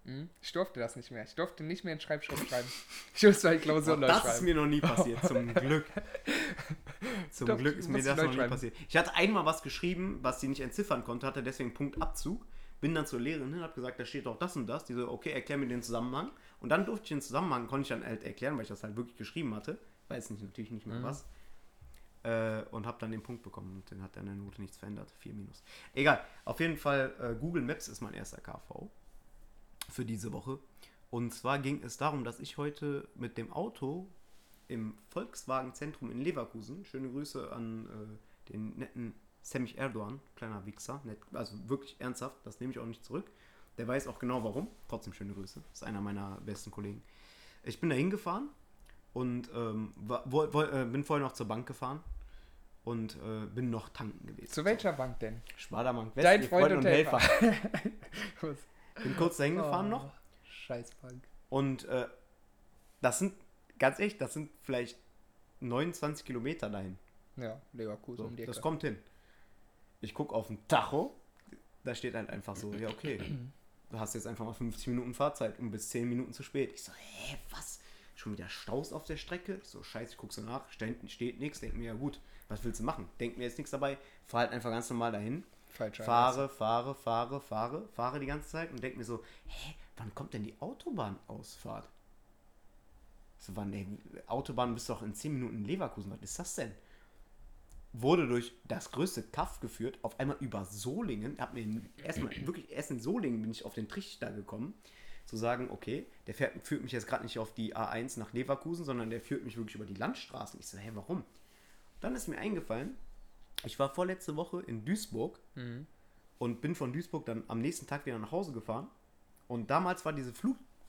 Hm? Ich durfte das nicht mehr. Ich durfte nicht mehr in Schreibschrift schreiben. Ich musste meine Klausur neu Das ist schreiben. mir noch nie passiert, zum Glück. Zum Doch, Glück ist mir das noch schreiben. passiert. Ich hatte einmal was geschrieben, was sie nicht entziffern konnte, hatte deswegen Punktabzug. Bin dann zur Lehrerin hin, hab gesagt, da steht doch das und das. Die so, okay, erklär mir den Zusammenhang. Und dann durfte ich den Zusammenhang, konnte ich dann halt erklären, weil ich das halt wirklich geschrieben hatte. Weiß nicht, natürlich nicht Mhm. mehr was. Äh, und habe dann den Punkt bekommen. Und dann hat an der Note nichts verändert. 4 minus. Egal. Auf jeden Fall, äh, Google Maps ist mein erster KV für diese Woche. Und zwar ging es darum, dass ich heute mit dem Auto im Volkswagen-Zentrum in Leverkusen, schöne Grüße an äh, den netten Semih Erdogan, kleiner Wichser, nett, also wirklich ernsthaft, das nehme ich auch nicht zurück. Der weiß auch genau warum. Trotzdem schöne Grüße. Ist einer meiner besten Kollegen. Ich bin da hingefahren und ähm, wo, wo, äh, bin vorher noch zur Bank gefahren und äh, bin noch tanken gewesen. Zu welcher Bank denn? Sparda-Bank West, Dein ihr Freund und Helfer. Bin kurz dahin gefahren Oh, noch Scheiß Bank. Und äh, das sind, ganz echt, das sind vielleicht 29 Kilometer dahin. Ja, Leverkusen So, um die das Ecke. kommt hin. Ich gucke auf den Tacho, da steht halt einfach so, ja okay, du hast jetzt einfach mal 50 Minuten Fahrzeit und bis 10 Minuten zu spät. Ich so, hä, was? Schon wieder Staus auf der Strecke? Ich so, scheiße, ich guck so nach, steht, steht nichts, denk mir, ja gut, was willst du machen? Denk mir jetzt nichts dabei, fahr halt einfach ganz normal dahin. Falsche Fahre, fahre, fahre, fahre, fahre die ganze Zeit und denke mir so, hä, wann kommt denn die Autobahnausfahrt? So, wann, ey, Autobahn bist du doch in 10 Minuten in Leverkusen, was ist das denn? Wurde durch das größte Kaff geführt, auf einmal über Solingen, hab mir erstmal, wirklich erst in Solingen bin ich auf den Trichter gekommen, zu sagen, okay, der fährt, führt mich jetzt gerade nicht auf die A1 nach Leverkusen, sondern der führt mich wirklich über die Landstraßen. Ich so, hä, warum? Dann ist mir eingefallen, ich war vorletzte Woche in Duisburg Mhm. und bin von Duisburg dann am nächsten Tag wieder nach Hause gefahren. Und damals war diese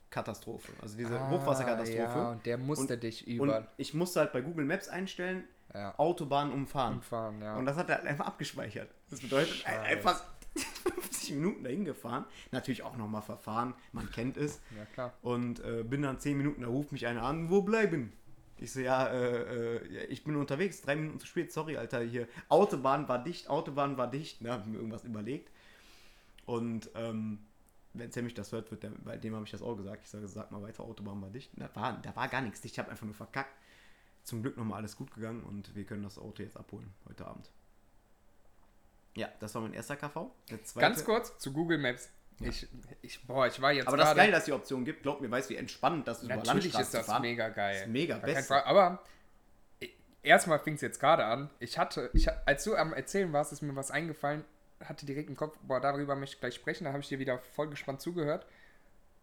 Flugkatastrophe, also diese Ah, Hochwasserkatastrophe. Ja, und der musste Und- dich Und über ich musste halt bei Google Maps einstellen, ja, Autobahn umfahren. umfahren, ja. Und das hat er halt einfach abgespeichert. Das bedeutet Scheiße. einfach 50 Minuten dahin gefahren. Natürlich auch nochmal verfahren, man kennt es. ja, klar. Und äh, bin dann 10 Minuten, da ruft mich einer an, wo bleiben? Ich so, ja, äh, äh, ich bin unterwegs, drei Minuten zu spät, sorry, Alter, hier, Autobahn war dicht, Autobahn war dicht, ne, hab mir irgendwas überlegt. Und ähm, wenn mich das hört, wird der, bei dem habe ich das auch gesagt. Ich sage, sag mal weiter, Autobahn war dicht. Da war, da war gar nichts dicht, ich habe einfach nur verkackt. Zum Glück nochmal alles gut gegangen und wir können das Auto jetzt abholen heute Abend. Ja, das war mein erster KV. Ganz kurz zu Google Maps. Ich, ich, boah, ich war jetzt aber das ist geil, dass die Option gibt. Glaub mir, weißt du, wie entspannend das ist, über Natürlich ist das fahren. mega geil. Das ist mega. Frage. Aber erstmal fing es jetzt gerade an. Ich hatte, ich, als du am Erzählen warst, ist mir was eingefallen, hatte direkt im Kopf, boah, darüber möchte ich gleich sprechen. Da habe ich dir wieder voll gespannt zugehört.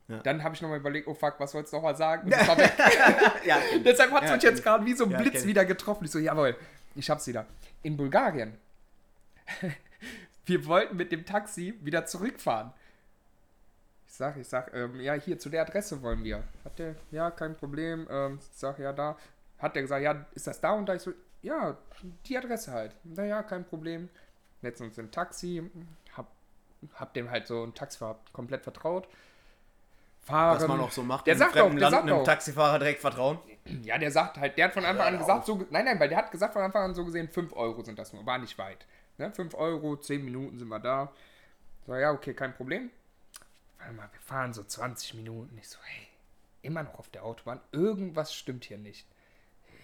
Ja. Dann habe ich nochmal überlegt, oh fuck, was wolltest du nochmal sagen? Ja, Deshalb hat es mich jetzt gerade wie so ein Blitz wieder getroffen. Ich so, jawohl, ich hab's wieder. In Bulgarien. Wir wollten mit dem Taxi wieder zurückfahren. Ich sag, ich sag, ähm, ja, hier zu der Adresse wollen wir. Hat der, ja, kein Problem. Ähm, ich sag, ja, da. Hat der gesagt, ja, ist das da und da? Ich so, ja, die Adresse halt. Naja, kein Problem. In ein Taxi. Hab, hab dem halt so ein Taxifahrer komplett vertraut. Fahren. Was man auch so macht, Der sagt fremden auch, der Land sagt einem auch. Taxifahrer direkt vertrauen. Ja, der sagt halt, der hat von Anfang an gesagt, so, nein, nein, weil der hat gesagt von Anfang an so gesehen, 5 Euro sind das nur, war nicht weit. Ne? 5 Euro, 10 Minuten sind wir da. So, ja, okay, kein Problem. Warte mal, wir fahren so 20 Minuten. Ich so, hey, immer noch auf der Autobahn, irgendwas stimmt hier nicht.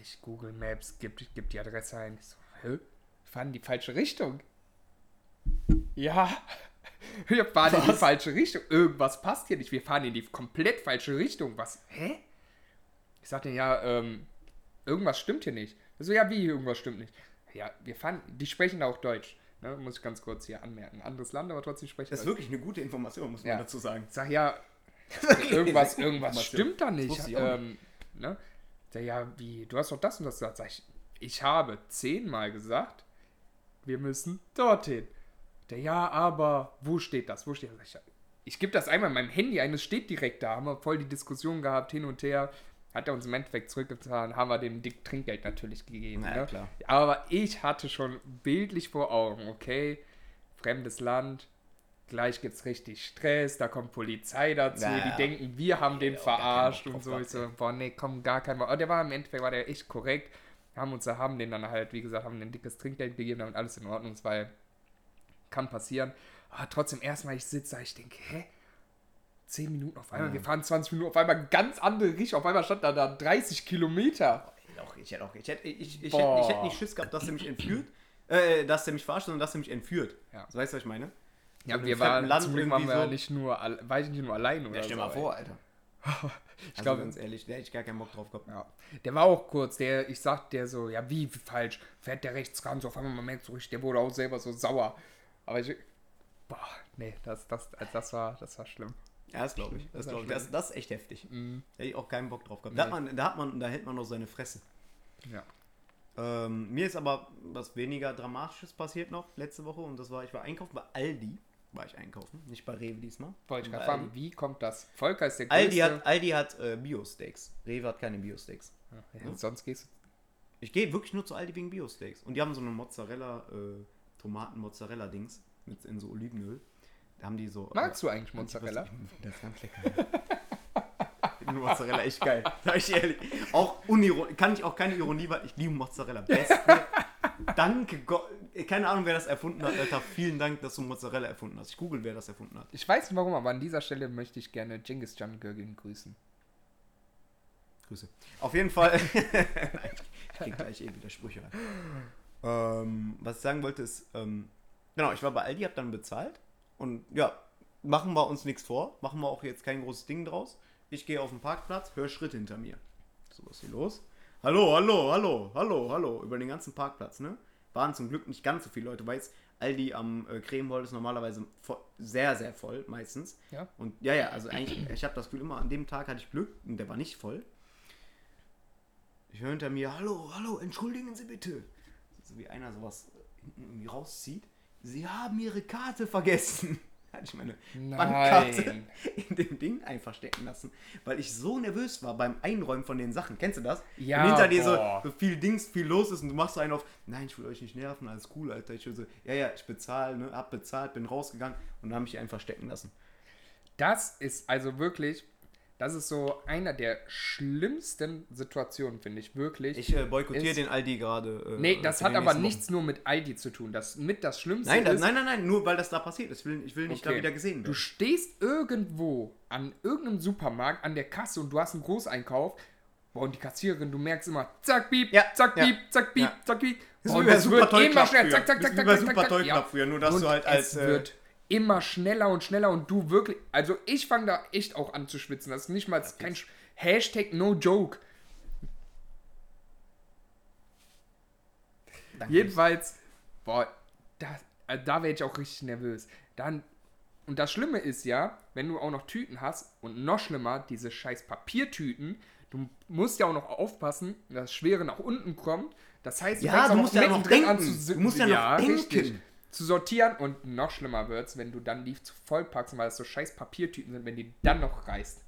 Ich Google Maps, gib, gib die Adresse ein. Ich so, hä? Wir fahren in die falsche Richtung. Ja, wir fahren in die Was? falsche Richtung. Irgendwas passt hier nicht. Wir fahren in die komplett falsche Richtung. Was? Hä? Ich sagte, ja, ähm, irgendwas stimmt hier nicht. So, ja, wie irgendwas stimmt nicht? Ja, wir fahren, die sprechen da auch Deutsch. Ne, muss ich ganz kurz hier anmerken. Anderes Land, aber trotzdem sprechen Das ist Deutsch. wirklich eine gute Information, muss man Ja. dazu sagen. Ich sag, ja, irgendwas, irgendwas stimmt da nicht. wusste ich auch Ähm, ne? Sag, ja, wie, du hast doch das und das gesagt. Sag ich, ich habe zehnmal gesagt, wir müssen dorthin. Der, ja, aber wo steht das? Wo steht das? Ich, ich gebe das einmal in meinem Handy ein, es steht direkt da. Haben wir voll die Diskussion gehabt, hin und her. Hat er uns im Endeffekt zurückgetan, haben wir dem dick Trinkgeld natürlich gegeben. Ja, ne? klar. Aber ich hatte schon bildlich vor Augen, okay, fremdes Land, gleich gibt's richtig Stress, da kommt Polizei dazu, Ja, die ja. denken, wir haben den verarscht und so. Ich so, boah, nee, komm, gar kein Bock. Aber der war im Endeffekt, war der echt korrekt. Haben uns haben den dann halt, wie gesagt, haben den dickes Trinkgeld gegeben, damit alles in Ordnung ist, weil kann passieren. Aber trotzdem, erstmal ich sitze ich denke, hä? 10 Minuten auf einmal, wir fahren 20 Minuten auf einmal ganz andere Richtung, auf einmal stand da, da 30 Kilometer. Ich hätte auch, ich hätte, ich, ich, hätte, ich hätte nicht Schiss gehabt, dass er mich entführt, äh, dass er mich verarscht, sondern dass er mich entführt. Ja. So, weißt du, was ich meine? Ja, So wir waren, Land zum Glück waren wir so. nicht nur, war ich nicht nur allein oder Ja, stell so, mal vor, Alter. Ich glaub- glaube, ganz ehrlich, da hätte ich gar keinen Bock drauf gehabt. Ja. Der war auch kurz, der, ich sag der so, ja, wie falsch, fährt der rechts ran, so auf einmal, man merkt so richtig, der wurde auch selber so sauer. Aber ich, boah, nee, das, das, also das war, das war schlimm. Ja, das glaube ich. Das, Das glaub ich. Das, das ist echt heftig. Mhm. Da hätte ich auch keinen Bock drauf gehabt. Da, hat man, da, hat man, da hält man noch seine Fresse. Ja. Ähm, mir ist aber was weniger Dramatisches passiert noch letzte Woche und das war, ich war einkaufen bei Aldi. War ich einkaufen, nicht bei Rewe diesmal. Wollte ich gerade fragen, wie kommt das? Volker ist der größte. Aldi hat, Aldi hat äh, Bio-Steaks. Rewe hat keine Bio-Steaks. Ja, ja, sonst gehst du. Ich gehe wirklich nur zu Aldi wegen Bio-Steaks. Und die haben so eine Mozzarella, äh, Tomaten-Mozzarella-Dings mit in so Olivenöl. Da haben die so. Magst du eigentlich Mozzarella? Das ist ganz lecker. Mozzarella echt geil. Sag ich ehrlich. Auch unironisch. Kann ich auch keine Ironie, weil ich liebe Mozzarella. Beste. Danke Gott. Keine Ahnung, wer das erfunden hat, Alter. Vielen Dank, dass du Mozzarella erfunden hast. Ich google, wer das erfunden hat. Ich weiß nicht warum, aber an dieser Stelle möchte ich gerne Genghis Can Gürgen grüßen. Grüße. Auf jeden Fall. ich krieg gleich eh wieder Sprüche. Ähm, was ich sagen wollte ist, ähm, genau, ich war bei Aldi, hab dann bezahlt und ja, machen wir uns nichts vor, machen wir auch jetzt kein großes Ding draus. Ich gehe auf den Parkplatz, höre Schritte hinter mir. So, was ist hier los? Hallo, hallo, hallo, hallo, hallo, über den ganzen Parkplatz, ne? Waren zum Glück nicht ganz so viele Leute, weil es, Aldi am äh, Cremewold ist normalerweise voll, sehr, sehr voll, meistens. Ja. Und ja, ja, also eigentlich, ich habe das Gefühl, immer an dem Tag hatte ich Glück und der war nicht voll. Ich höre hinter mir, hallo, hallo, entschuldigen Sie bitte. So wie einer sowas hinten irgendwie rauszieht. Sie haben Ihre Karte vergessen. Hatte ich meine Bankkarte Nein. in dem Ding einfach stecken lassen, weil ich so nervös war beim Einräumen von den Sachen. Kennst du das? Ja, Wenn hinter dir so, viel Dings, viel los ist und du machst so einen auf, nein, ich will euch nicht nerven, alles cool, Alter. Ich will so, ja, ja, ich bezahle, ne, hab bezahlt, bin rausgegangen und dann habe ich einfach stecken lassen. Das ist also wirklich, das ist so einer der schlimmsten Situationen, finde ich, wirklich. Ich äh, boykottiere den Aldi gerade. Äh, nee, das hat aber nichts nur mit Aldi zu tun. Das mit das Schlimmste Wochen. Nein, das, ist, nein, nein, nein, nur weil das da passiert ist. Ich will, ich will nicht da Okay. wieder gesehen Du werden. stehst irgendwo an irgendeinem Supermarkt an der Kasse und du hast einen Großeinkauf. Boah, und die Kassiererin, du merkst immer, zack, piep, Ja, zack, ja. piep, zack, piep, Ja. zack, piep. Das ist Boah, das Super wird immer früher. zack, zack, Das zack, ist zack, zack, Super zack, ja. Club früher, nur dass und du halt als, Es äh, wird immer schneller und schneller und du wirklich, also ich fange da echt auch an zu schwitzen. Das ist nicht mal kein Sch- Hashtag no joke. Danke. Jedenfalls, boah, da, also da wäre ich auch richtig nervös. Dann, und das Schlimme ist ja, wenn du auch noch Tüten hast und noch schlimmer, diese scheiß Papiertüten, du musst ja auch noch aufpassen, dass das Schwere nach unten kommt. Das heißt, Ja, fängst du musst ja noch denken. Du musst ja noch denken. richtig, zu sortieren und noch schlimmer wird's, wenn du dann die zu voll packst, weil es so scheiß Papiertüten sind, wenn die dann noch reißt.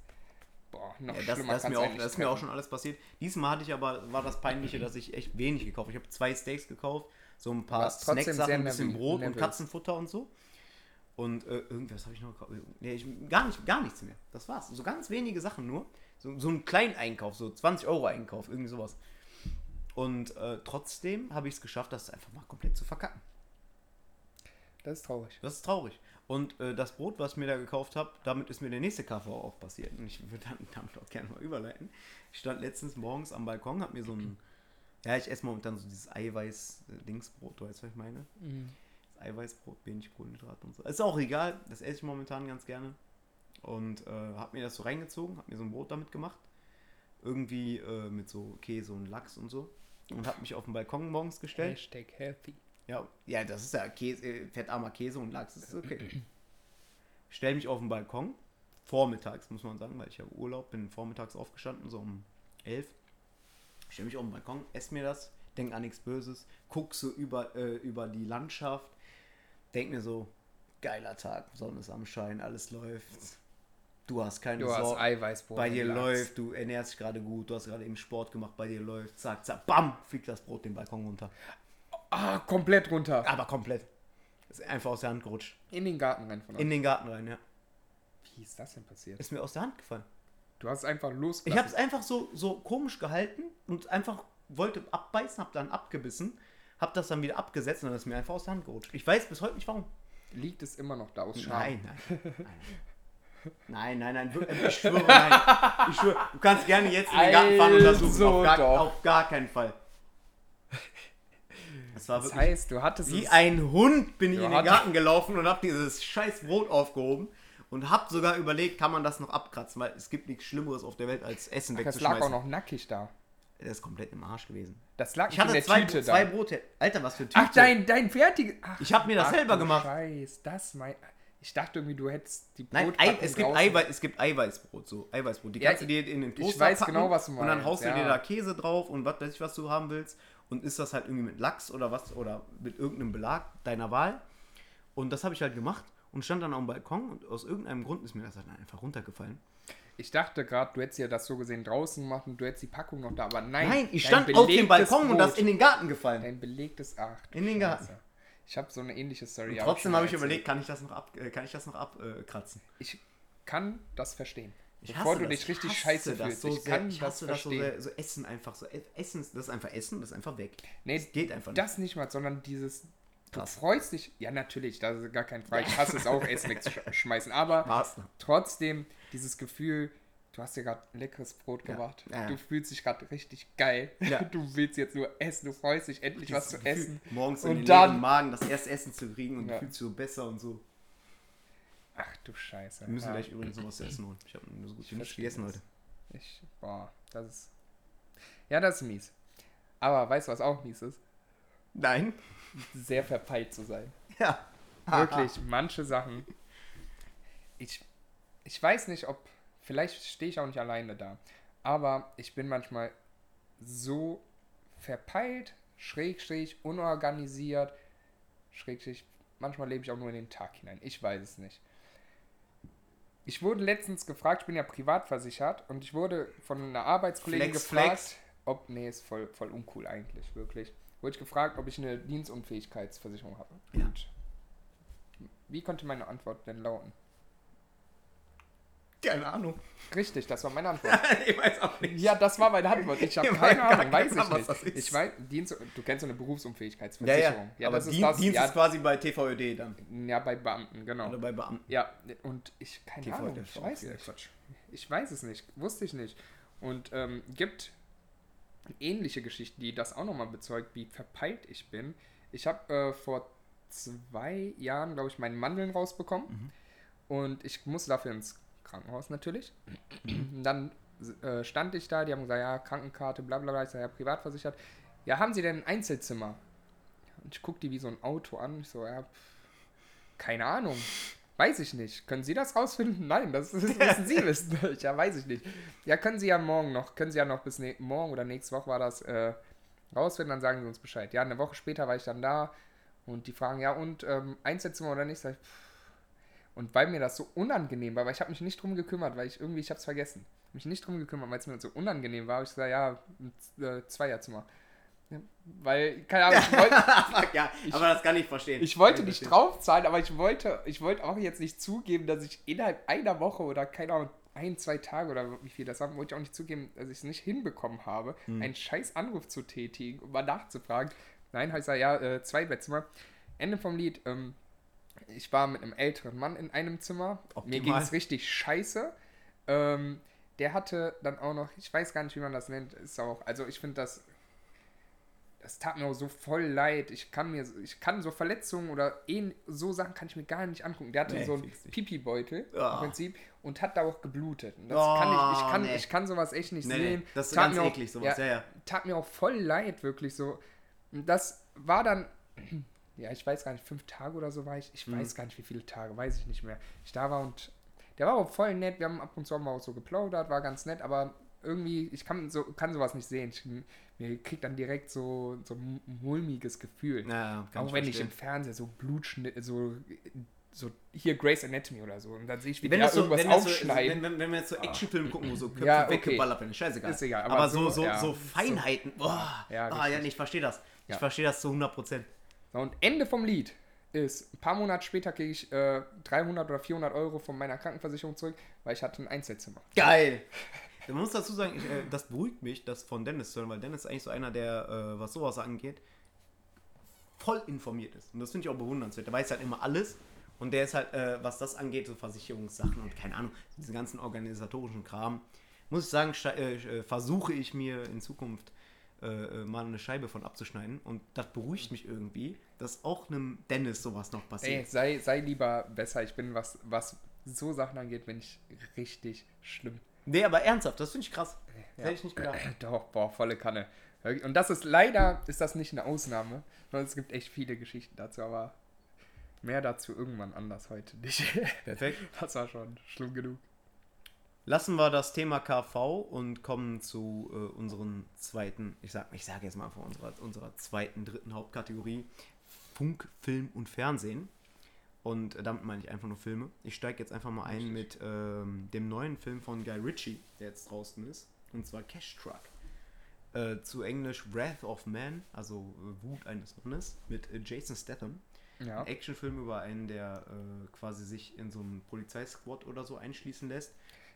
Boah, noch Ja, das, schlimmer das, mir auch, das ist mir auch schon alles passiert. Diesmal hatte ich aber, war das Peinliche, dass ich echt wenig gekauft habe. Ich habe zwei Steaks gekauft, so ein paar Snacksachen, ein bisschen nervös- Brot und nervös. Katzenfutter und so. Und äh, irgendwas habe ich noch gekauft. Nee, ich, gar, nicht, gar nichts mehr. Das war's. So ganz wenige Sachen nur. So, so ein Kleineinkauf, so 20 Euro Einkauf, irgendwie sowas. Und äh, trotzdem habe ich es geschafft, das einfach mal komplett zu verkacken. Das ist traurig. Das ist traurig. Und äh, das Brot, was ich mir da gekauft habe, damit ist mir der nächste KV auch passiert. Und ich würde dann damit auch gerne mal überleiten. Ich stand letztens morgens am Balkon, habe mir so ein. Ja, ich esse momentan so dieses Eiweiß-Dingsbrot, du weißt, was ich meine? Das Eiweißbrot, wenig Kohlenhydrate und so. Ist auch egal, das esse ich momentan ganz gerne. Und äh, habe mir das so reingezogen, habe mir so ein Brot damit gemacht. Irgendwie äh, mit so Käse und Lachs und so. Und habe mich auf den Balkon morgens gestellt. Hashtag healthy. Ja, ja, das ist ja Käse, äh, fettarmer Käse und Lachs, ist okay. Stell mich auf den Balkon, vormittags muss man sagen, weil ich ja Urlaub bin, vormittags aufgestanden, so um 11. Stell mich auf den Balkon, ess mir das, denk an nichts Böses, guck so über, äh, über die Landschaft, denk mir so, geiler Tag, Sonne ist am Schein, alles läuft. Du hast keine Du hast Sorgen. Eiweißbrot. Bei dir läuft, du ernährst dich gerade gut, du hast gerade eben Sport gemacht, bei dir läuft, zack, zack, bam, fliegt das Brot den Balkon runter. Ah, komplett runter. Aber komplett. Ist einfach aus der Hand gerutscht. In den Garten rein von euch. In den Garten rein, ja. Wie ist das denn passiert? Ist mir aus der Hand gefallen. Du hast es einfach Ich losgelassen. habe es einfach so, so komisch gehalten und einfach wollte abbeißen, habe dann abgebissen, habe das dann wieder abgesetzt und dann ist mir einfach aus der Hand gerutscht. Ich weiß bis heute nicht warum. Liegt es immer noch da aus Scham? Nein, nein. Nein, nein, nein, nein, wirklich, ich schwöre, nein. Ich schwöre, du kannst gerne jetzt in den Garten fahren und das suchen. Also Auf gar, auf gar keinen Fall. Das war Das wirklich. heißt, du hattest Wie ein Hund bin ich Du in den Garten gelaufen und habe dieses scheiß Brot aufgehoben und habe sogar überlegt, kann man das noch abkratzen, weil es gibt nichts Schlimmeres auf der Welt als Essen Ach, das lag wegzuschmeißen. auch noch nackig da. Der ist komplett im Arsch gewesen. Das lag Ich nicht in hatte der zwei, Tüte zwei da. Brote. Alter, was für Tüte. Ach, dein, dein fertiges. Ich hab mir das ach selber du gemacht. Scheiß, das mein. Ich dachte irgendwie, du hättest die Nein, Brotpackung Ei, es, gibt Eiweiß, es gibt Eiweißbrot, so Eiweißbrot. Die Ja, kannst du dir in den ich Toaster weiß packen genau, was du Und dann meinst, haust du ja. dir da Käse drauf und was weiß ich, was du haben willst. Und ist das halt irgendwie mit Lachs oder was oder mit irgendeinem Belag deiner Wahl. Und das habe ich halt gemacht und stand dann auf dem Balkon und aus irgendeinem Grund ist mir das halt einfach runtergefallen. Ich dachte gerade, du hättest ja das so gesehen draußen gemacht und du hättest die Packung noch da, aber nein. Nein, ich stand auf dem Balkon und das Brot. in den Garten gefallen. Dein belegtes Ach. du In den Garten. Scheiße. Ich habe so eine ähnliche Story. Und trotzdem habe ich überlegt, kann ich das noch ab, äh, kann ich das noch abkratzen? Ich kann das verstehen. Ich Bevor du das. dich richtig Ich scheiße das fühlst. So ich sehr. kann ich das das so verstehen. sehr. So Essen einfach so. Essen, das ist einfach Essen, das ist einfach weg. Nee, das geht einfach nicht. Das nicht mal, sondern dieses. Du Krass. freust dich. Ja, natürlich, das ist gar kein Fall. Ich hasse es auch, Essen wegzuschmeißen. Aber Maßnahme. trotzdem, dieses Gefühl, du hast dir gerade leckeres Brot Ja. gemacht. Ja. Du fühlst dich gerade richtig geil. Ja. Du willst jetzt nur essen. Du freust dich endlich was zu Dieses essen. Gefühl, Morgens Und in den dann- Magen das erste Essen zu kriegen und Ja. du fühlst dich so besser und so. Ach du Scheiße. Wir müssen Ja. gleich übrigens noch was zu essen holen. Ich habe nur so gut wie nichts gegessen das. heute. Ich, boah, das ist. Ja, das ist mies. Aber weißt du, was auch mies ist? Nein. Sehr verpeilt zu sein. Ja. Wirklich, manche Sachen. Ich, ich weiß nicht, ob. Vielleicht stehe ich auch nicht alleine da. Aber ich bin manchmal so verpeilt, schräg, schräg, unorganisiert, schräg, schräg. Manchmal lebe ich auch nur in den Tag hinein. Ich weiß es nicht. Ich wurde letztens gefragt, ich bin ja privat versichert und ich wurde von einer Arbeitskollegin Flex, gefragt, flex. ob, nee, ist voll, voll uncool eigentlich, wirklich. Wurde ich gefragt, ob ich eine Dienstunfähigkeitsversicherung habe. Ja. Und wie konnte meine Antwort denn lauten? Keine Ahnung. Richtig, das war meine Antwort. ich weiß auch nicht. Ja, das war meine Antwort. Ich habe keine Ahnung, weiß ich nicht. was das ist. Ich weiß, Dienst, du kennst so eine Ja, Berufsunfähigkeitsversicherung. ja. aber das Dien ist. Dienst ja, ist quasi bei TVÖD dann. ja, bei Beamten, genau. Oder bei Beamten. Ja, und ich, keine TV, Ahnung, ich weiß nicht. Quatsch. Ich weiß es nicht, wusste ich nicht. Und ähm, gibt ähnliche Geschichten, die das auch nochmal bezeugt, wie verpeilt ich bin. Ich habe äh, vor zwei Jahren, glaube ich, meinen Mandeln rausbekommen. Und ich musste dafür ins Krankenhaus natürlich. Und dann äh, stand ich da, die haben gesagt, ja, Krankenkarte, bla bla bla, ich sage, ja, privat versichert. Ja, haben Sie denn ein Einzelzimmer? Und ich gucke die wie so ein Auto an. Ich so, ja, pff, keine Ahnung. Weiß ich nicht. Können Sie das rausfinden? Nein, das, müssen Sie wissen. Ja, weiß ich nicht. Ja, können Sie ja morgen noch, können Sie ja noch bis ne morgen oder nächste Woche war das äh, rausfinden, dann sagen Sie uns Bescheid. Ja, eine Woche später war ich dann da und die fragen, ja, und ähm, Einzelzimmer oder nicht? Sag ich, pff. Und weil mir das so unangenehm war, weil ich habe mich nicht drum gekümmert, weil ich irgendwie, ich habe es vergessen, mich nicht drum gekümmert, weil es mir so unangenehm war, hab ich gesagt, ja, ein äh, Zweierzimmer. Weil, keine Ahnung, ich wollte, ja, aber das kann ich verstehen. ich wollte nicht verstehen. draufzahlen, aber ich wollte, ich wollte auch jetzt nicht zugeben, dass ich innerhalb einer Woche oder keine Ahnung, ein, zwei Tage oder wie viel das haben, wollte ich auch nicht zugeben, dass ich es nicht hinbekommen habe, Hm. einen scheiß Anruf zu tätigen, um mal nachzufragen. Nein, heißt er, ja, äh, zwei Bettzimmer. Ende vom Lied, ähm, ich war mit einem älteren Mann in einem Zimmer. Mir Optimal. ging es richtig scheiße. Ähm, der hatte dann auch noch, ich weiß gar nicht, wie man das nennt, ist auch, also ich finde das, das tat mir auch so voll leid. Ich kann mir, ich kann so Verletzungen oder eh, so Sachen kann ich mir gar nicht angucken. Der hatte Nee, so einen. Pipi-Beutel Ah. im Prinzip und hat da auch geblutet. Und das Oh, kann ich, ich kann, nee. ich kann sowas echt nicht Nee, sehen. das ist Tat ganz mir auch- eklig, sowas. Ja, ja. tat mir auch voll leid, wirklich so. Und das war dann, ja, ich weiß gar nicht, fünf Tage oder so war ich. Ich Mhm. weiß gar nicht, wie viele Tage, weiß ich nicht mehr. Ich da war und der war auch voll nett. Wir haben ab und zu mal auch so geplaudert, war ganz nett, aber irgendwie, ich kann, so, kann sowas nicht sehen. Ich, mir kriegt dann direkt so, so ein mulmiges Gefühl. Ja, auch wenn ich verstehen. im Fernseher so Blutschnitt, so, so hier Grey's Anatomy oder so. Und dann sehe ich, wie Wenn, das so, irgendwas wenn, das so, aufschneiden. wenn, wenn, wenn wir jetzt so Actionfilme gucken, wo so Köpfe Ja, okay. weggeballert werden, scheißegal. Ist egal, aber, aber so, so, ja. so Feinheiten, boah, Ja, ah, ja, nee, ich verstehe das. Ich verstehe das zu 100 Prozent. Und Ende vom Lied ist, ein paar Monate später kriege ich äh, 300 oder 400 Euro von meiner Krankenversicherung zurück, weil ich hatte ein Einzelzimmer. Geil! Man muss dazu sagen, ich, äh, das beruhigt mich, das von Dennis zu hören, weil Dennis ist eigentlich so einer, der, äh, was sowas angeht, voll informiert ist. Und das finde ich auch bewundernswert. Der weiß halt immer alles. Und der ist halt, äh, was das angeht, so Versicherungssachen und keine Ahnung, diesen ganzen organisatorischen Kram, muss ich sagen, äh, äh, versuche ich mir in Zukunft äh, äh, mal eine Scheibe von abzuschneiden. Und das beruhigt mich irgendwie, dass auch einem Dennis sowas noch Ey, passiert. sei, sei lieber besser. Ich bin, was, was so Sachen angeht, bin ich richtig schlimm. Nee, aber ernsthaft, das finde ich krass. Ja. hätte ich nicht gedacht. Doch, boah, volle Kanne. Und das ist leider, ist das nicht eine Ausnahme, sondern es gibt echt viele Geschichten dazu, aber mehr dazu irgendwann anders heute nicht. Perfekt. Das war schon schlimm genug. Lassen wir das Thema KV und kommen zu äh, unseren zweiten, ich sag, ich sage jetzt mal von unserer, unserer zweiten, dritten Hauptkategorie, Funk, Film und Fernsehen. Und äh, damit meine ich einfach nur Filme. Ich steige jetzt einfach mal ein mit ähm, dem neuen Film von Guy Ritchie, der jetzt draußen ist, und zwar Cash Truck. Äh, zu Englisch Wrath of Man, also äh, Wut eines Mannes, mit äh, Jason Statham. Ja. Ein Actionfilm über einen, der äh, quasi sich in so einen Polizeisquad oder so einschließen lässt,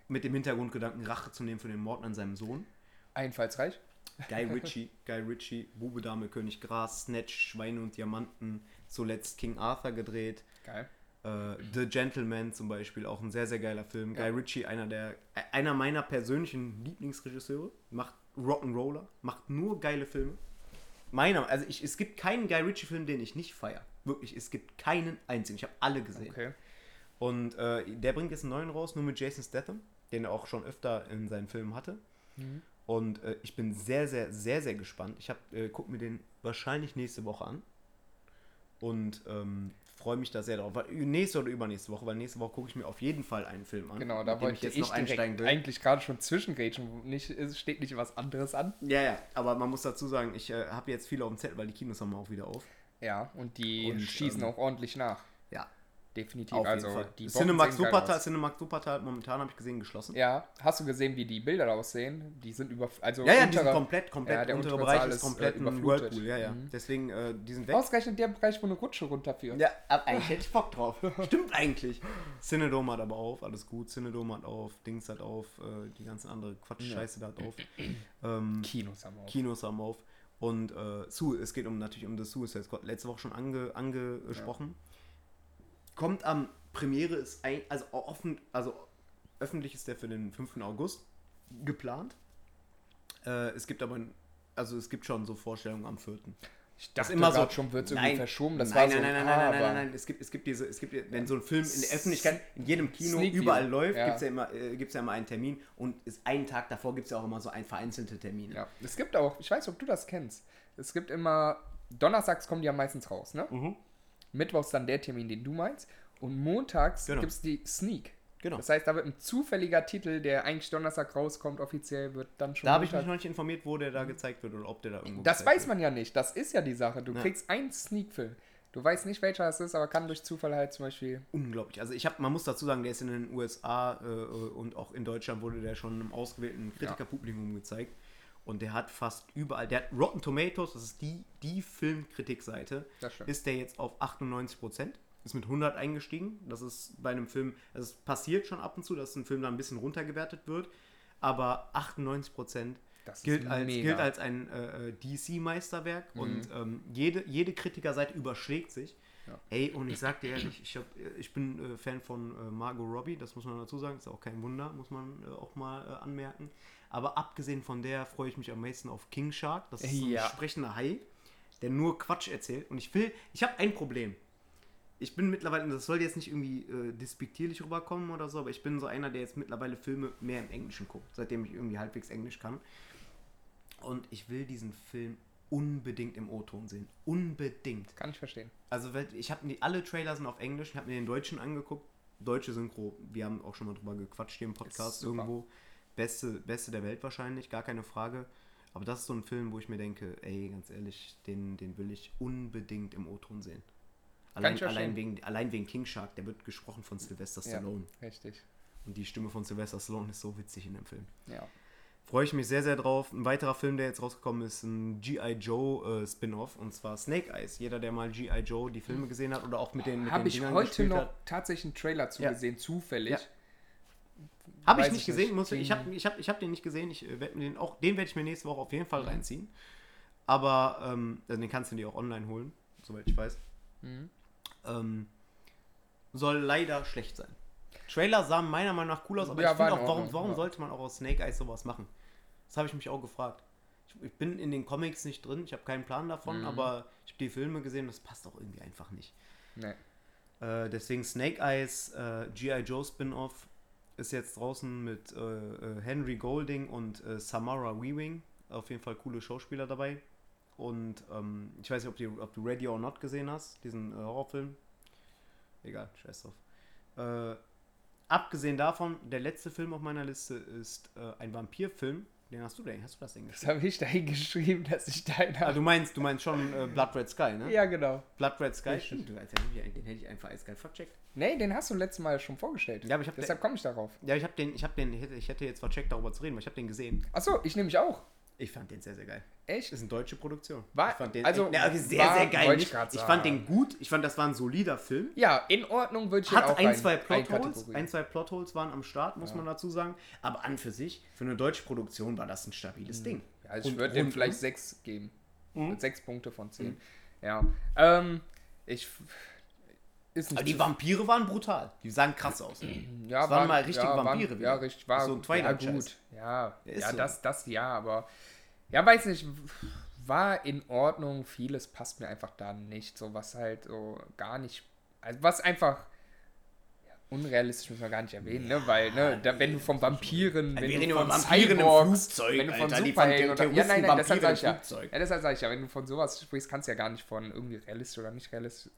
mit dem Hintergrundgedanken, Rache zu nehmen für den Mord an seinem Sohn. Einfallsreich. Guy Ritchie, Guy Ritchie, Bube, Dame, König, Gras, Snatch, Schweine und Diamanten, zuletzt King Arthur gedreht. Geil. Äh, The Gentleman zum Beispiel, auch ein sehr, sehr geiler Film. Ja. Guy Ritchie, einer, der, äh, einer meiner persönlichen Lieblingsregisseure, macht Rock'n'Roller, macht nur geile Filme. Meiner, also ich, es gibt keinen Guy Ritchie-Film, den ich nicht feiere. Wirklich, es gibt keinen einzigen. Ich habe alle gesehen. Okay. Und äh, der bringt jetzt einen neuen raus, nur mit Jason Statham, den er auch schon öfter in seinen Filmen hatte. Mhm. Und äh, ich bin sehr, sehr, sehr, sehr gespannt. Ich hab, äh, guck mir den wahrscheinlich nächste Woche an. Und ähm, freue mich da sehr drauf. Weil, nächste oder übernächste Woche, weil nächste Woche gucke ich mir auf jeden Fall einen Film an. Genau, da wollte ich jetzt direkt eigentlich gerade schon zwischengrätschen. Nicht, es steht nicht was anderes an. Ja, ja, aber man muss dazu sagen, ich äh, habe jetzt viele auf dem Zettel, weil die Kinos haben auch wieder auf. Ja, und die Und, schießen ähm, auch ordentlich nach. Ja, Definitiv. auf also die Cinemax Wuppertal, aus. Cinemax Wuppertal momentan, habe ich gesehen, geschlossen. Ja, hast du gesehen, wie die Bilder aussehen? Die sind über. Also Ja, ja, die sind untere- komplett, komplett, Ja, der untere untere Bereich ist ist, komplett äh, überflutet. Whirlpool, ja, ja. Mhm. Deswegen, äh, die sind weg. Ausgerechnet der Bereich, wo eine Rutsche runterführt. Ja, aber eigentlich hätte ich Bock drauf. Stimmt eigentlich. Cinedome hat aber auf, alles gut. Cinedome hat auf, Dings hat auf, äh, die ganze andere Quatsch-Scheiße da hat auf. Ähm, Kinos haben auch. Kinos haben auf. Und äh, Su es geht um natürlich um das Suicide Squad. Letzte Woche schon ange, angesprochen. Kommt am Premiere ist ein, also offen, also öffentlich ist der für den 5. August geplant. Äh, es gibt aber, ein- also es gibt schon so Vorstellungen am 4. Ich dachte immer so- schon, wird es irgendwie verschoben. Das nein, war nein, so nein, ein nein, nein, nein, nein, nein, Es gibt, es gibt diese, es gibt, wenn so ein Film in der Öffentlichkeit, in jedem Kino Sneak View. überall läuft, Ja. gibt es ja immer, äh, gibt's ja immer einen Termin und ist einen Tag davor gibt es ja auch immer so ein vereinzelte Termine. Ja, es gibt auch, ich weiß nicht, ob du das kennst. Es gibt immer, donnerstags kommen die ja meistens raus, ne? Mhm. Mittwochs dann der Termin, den du meinst. Und montags Genau. gibt es die Sneak. Genau. Das heißt, da wird ein zufälliger Titel, der eigentlich Donnerstag rauskommt, offiziell wird dann schon. Da habe ich mich noch nicht informiert, wo der da gezeigt wird oder ob der da irgendwo Das weiß man ja nicht. Das ist ja die Sache. Du Ja. kriegst einen Sneak-Film. Du weißt nicht, welcher es ist, aber kann durch Zufall halt zum Beispiel. Unglaublich. Also ich habe, man muss dazu sagen, der ist in den USA äh, und auch in Deutschland wurde der schon im ausgewählten Kritikerpublikum gezeigt. Und der hat fast überall, der hat Rotten Tomatoes, das ist die, die Filmkritikseite, ist der jetzt auf 98%. Ist mit 100 eingestiegen. Das ist bei einem Film, also es passiert schon ab und zu, dass ein Film da ein bisschen runtergewertet wird. Aber 98% Das gilt als, gilt als ein äh, DC-Meisterwerk und ähm, jede, jede Kritikerseite überschlägt sich. Ja. Ey, und ich sag dir ehrlich, ich, hab, ich bin äh, Fan von äh, Margot Robbie, das muss man dazu sagen, ist auch kein Wunder, muss man äh, auch mal äh, anmerken. Aber abgesehen von der freue ich mich am meisten auf King Shark, das ist so ein Ja. sprechender Hai, der nur Quatsch erzählt. Und ich will, ich habe ein Problem. Ich bin mittlerweile, und das soll jetzt nicht irgendwie äh, despektierlich rüberkommen oder so, aber ich bin so einer, der jetzt mittlerweile Filme mehr im Englischen guckt, seitdem ich irgendwie halbwegs Englisch kann. Und ich will diesen Film unbedingt im O-Ton sehen. Unbedingt. Kann ich verstehen. Also ich habe alle Trailer sind auf Englisch, ich habe mir den Deutschen angeguckt. Deutsche Synchro, wir haben auch schon mal drüber gequatscht hier im Podcast irgendwo. Beste, beste der Welt wahrscheinlich, gar keine Frage. Aber das ist so ein Film, wo ich mir denke, ey, ganz ehrlich, den, den will ich unbedingt im O-Ton sehen. Allein, allein, wegen, allein wegen King Shark, der wird gesprochen von Sylvester Stallone. Ja, richtig. Und die Stimme von Sylvester Stallone ist so witzig in dem Film. Ja. Freue ich mich sehr, sehr drauf. Ein weiterer Film, der jetzt rausgekommen ist, ein G.I. Joe äh, Spin-off und zwar Snake Eyes. Jeder, der mal G.I. Joe die Filme gesehen hat oder auch mit den, mit Habe ich Dingern heute noch hat. tatsächlich einen Trailer zu Ja. gesehen, zufällig. Ja. Habe ich nicht ich gesehen, nicht. muss ich, ich habe ich hab, ich hab den nicht gesehen. Ich äh, werd mir den auch, den werde ich mir nächste Woche auf jeden Fall reinziehen. Aber ähm, also den kannst du dir auch online holen, soweit ich weiß. Mhm. Ähm, soll leider schlecht sein. Trailer sahen meiner Meinung nach cool aus, aber Ja, ich finde auch, warum, warum ja. sollte man auch aus Snake Eyes sowas machen? Das habe ich mich auch gefragt. Ich, ich bin in den Comics nicht drin, ich habe keinen Plan davon, Mhm. aber ich habe die Filme gesehen, das passt auch irgendwie einfach nicht. Nee. Äh, deswegen Snake Eyes, äh, G.I. Joe Spin-Off ist jetzt draußen mit äh, äh, Henry Golding und äh, Samara Weaving. Auf jeden Fall coole Schauspieler dabei. Und ähm, ich weiß nicht, ob, die, ob du Ready or Not gesehen hast, diesen äh, Horrorfilm. Egal, scheiß drauf. Äh, abgesehen davon, der letzte Film auf meiner Liste ist äh, ein Vampirfilm. Den hast du denn? Hast du das denn Das geschrieben? habe ich da hingeschrieben, dass ich deiner. Ah, du meinst, du meinst schon äh, Blood Red Sky, ne? ja, genau. Blood Red Sky, Richtig. stimmt. Ja nicht, Den hätte ich einfach eiskalt vercheckt. Nee, den hast du letztes Mal schon vorgestellt. Ja, aber ich hab Deshalb komme ich darauf. Ja, ich habe den, ich habe den, ich hätte jetzt vercheckt, darüber zu reden, weil ich habe den gesehen. Achso, ich nehme mich auch. Ich fand den sehr, sehr geil. Echt? Das ist eine deutsche Produktion. War- ich fand den, also, ja, sehr, war- sehr geil. ich ich fand den gut. Ich fand, das war ein solider Film. Ja, in Ordnung würde ich Hat auch ein, zwei Plotholes. Ein, zwei Plotholes waren am Start, muss man dazu sagen. Aber an für sich, für eine deutsche Produktion war das ein stabiles Ding. Ja, also ich würde dem vielleicht sechs geben. Mhm. Sechs Punkte von zehn. Ja. Ähm, ich. Ist nicht Aber die Vampire waren brutal. Die sahen krass aus. ja, das waren mal richtige ja, Vampire Waren, wieder. ja, richtig. War So ein ja, Twilight-Scheiß. gut. Ja, Ja, ist ja so. das, das ja, aber. Ja, weiß nicht. War in Ordnung. Vieles passt mir einfach da nicht. So was halt so gar nicht. Also was einfach. ja, Unrealistisch müssen wir gar nicht erwähnen, ne? Weil, ne, da, wenn du von Vampiren, Ja, wenn wir du reden von über Vampiren im Cyborgs, Flugzeug, wenn du von Alter, Superhelden oder, ja, nein, nein, deshalb Vampire sag ich ja, Flugzeug. ja, deshalb sage ich ja, wenn du von sowas sprichst, kannst du ja gar nicht von irgendwie realistisch oder nicht realistisch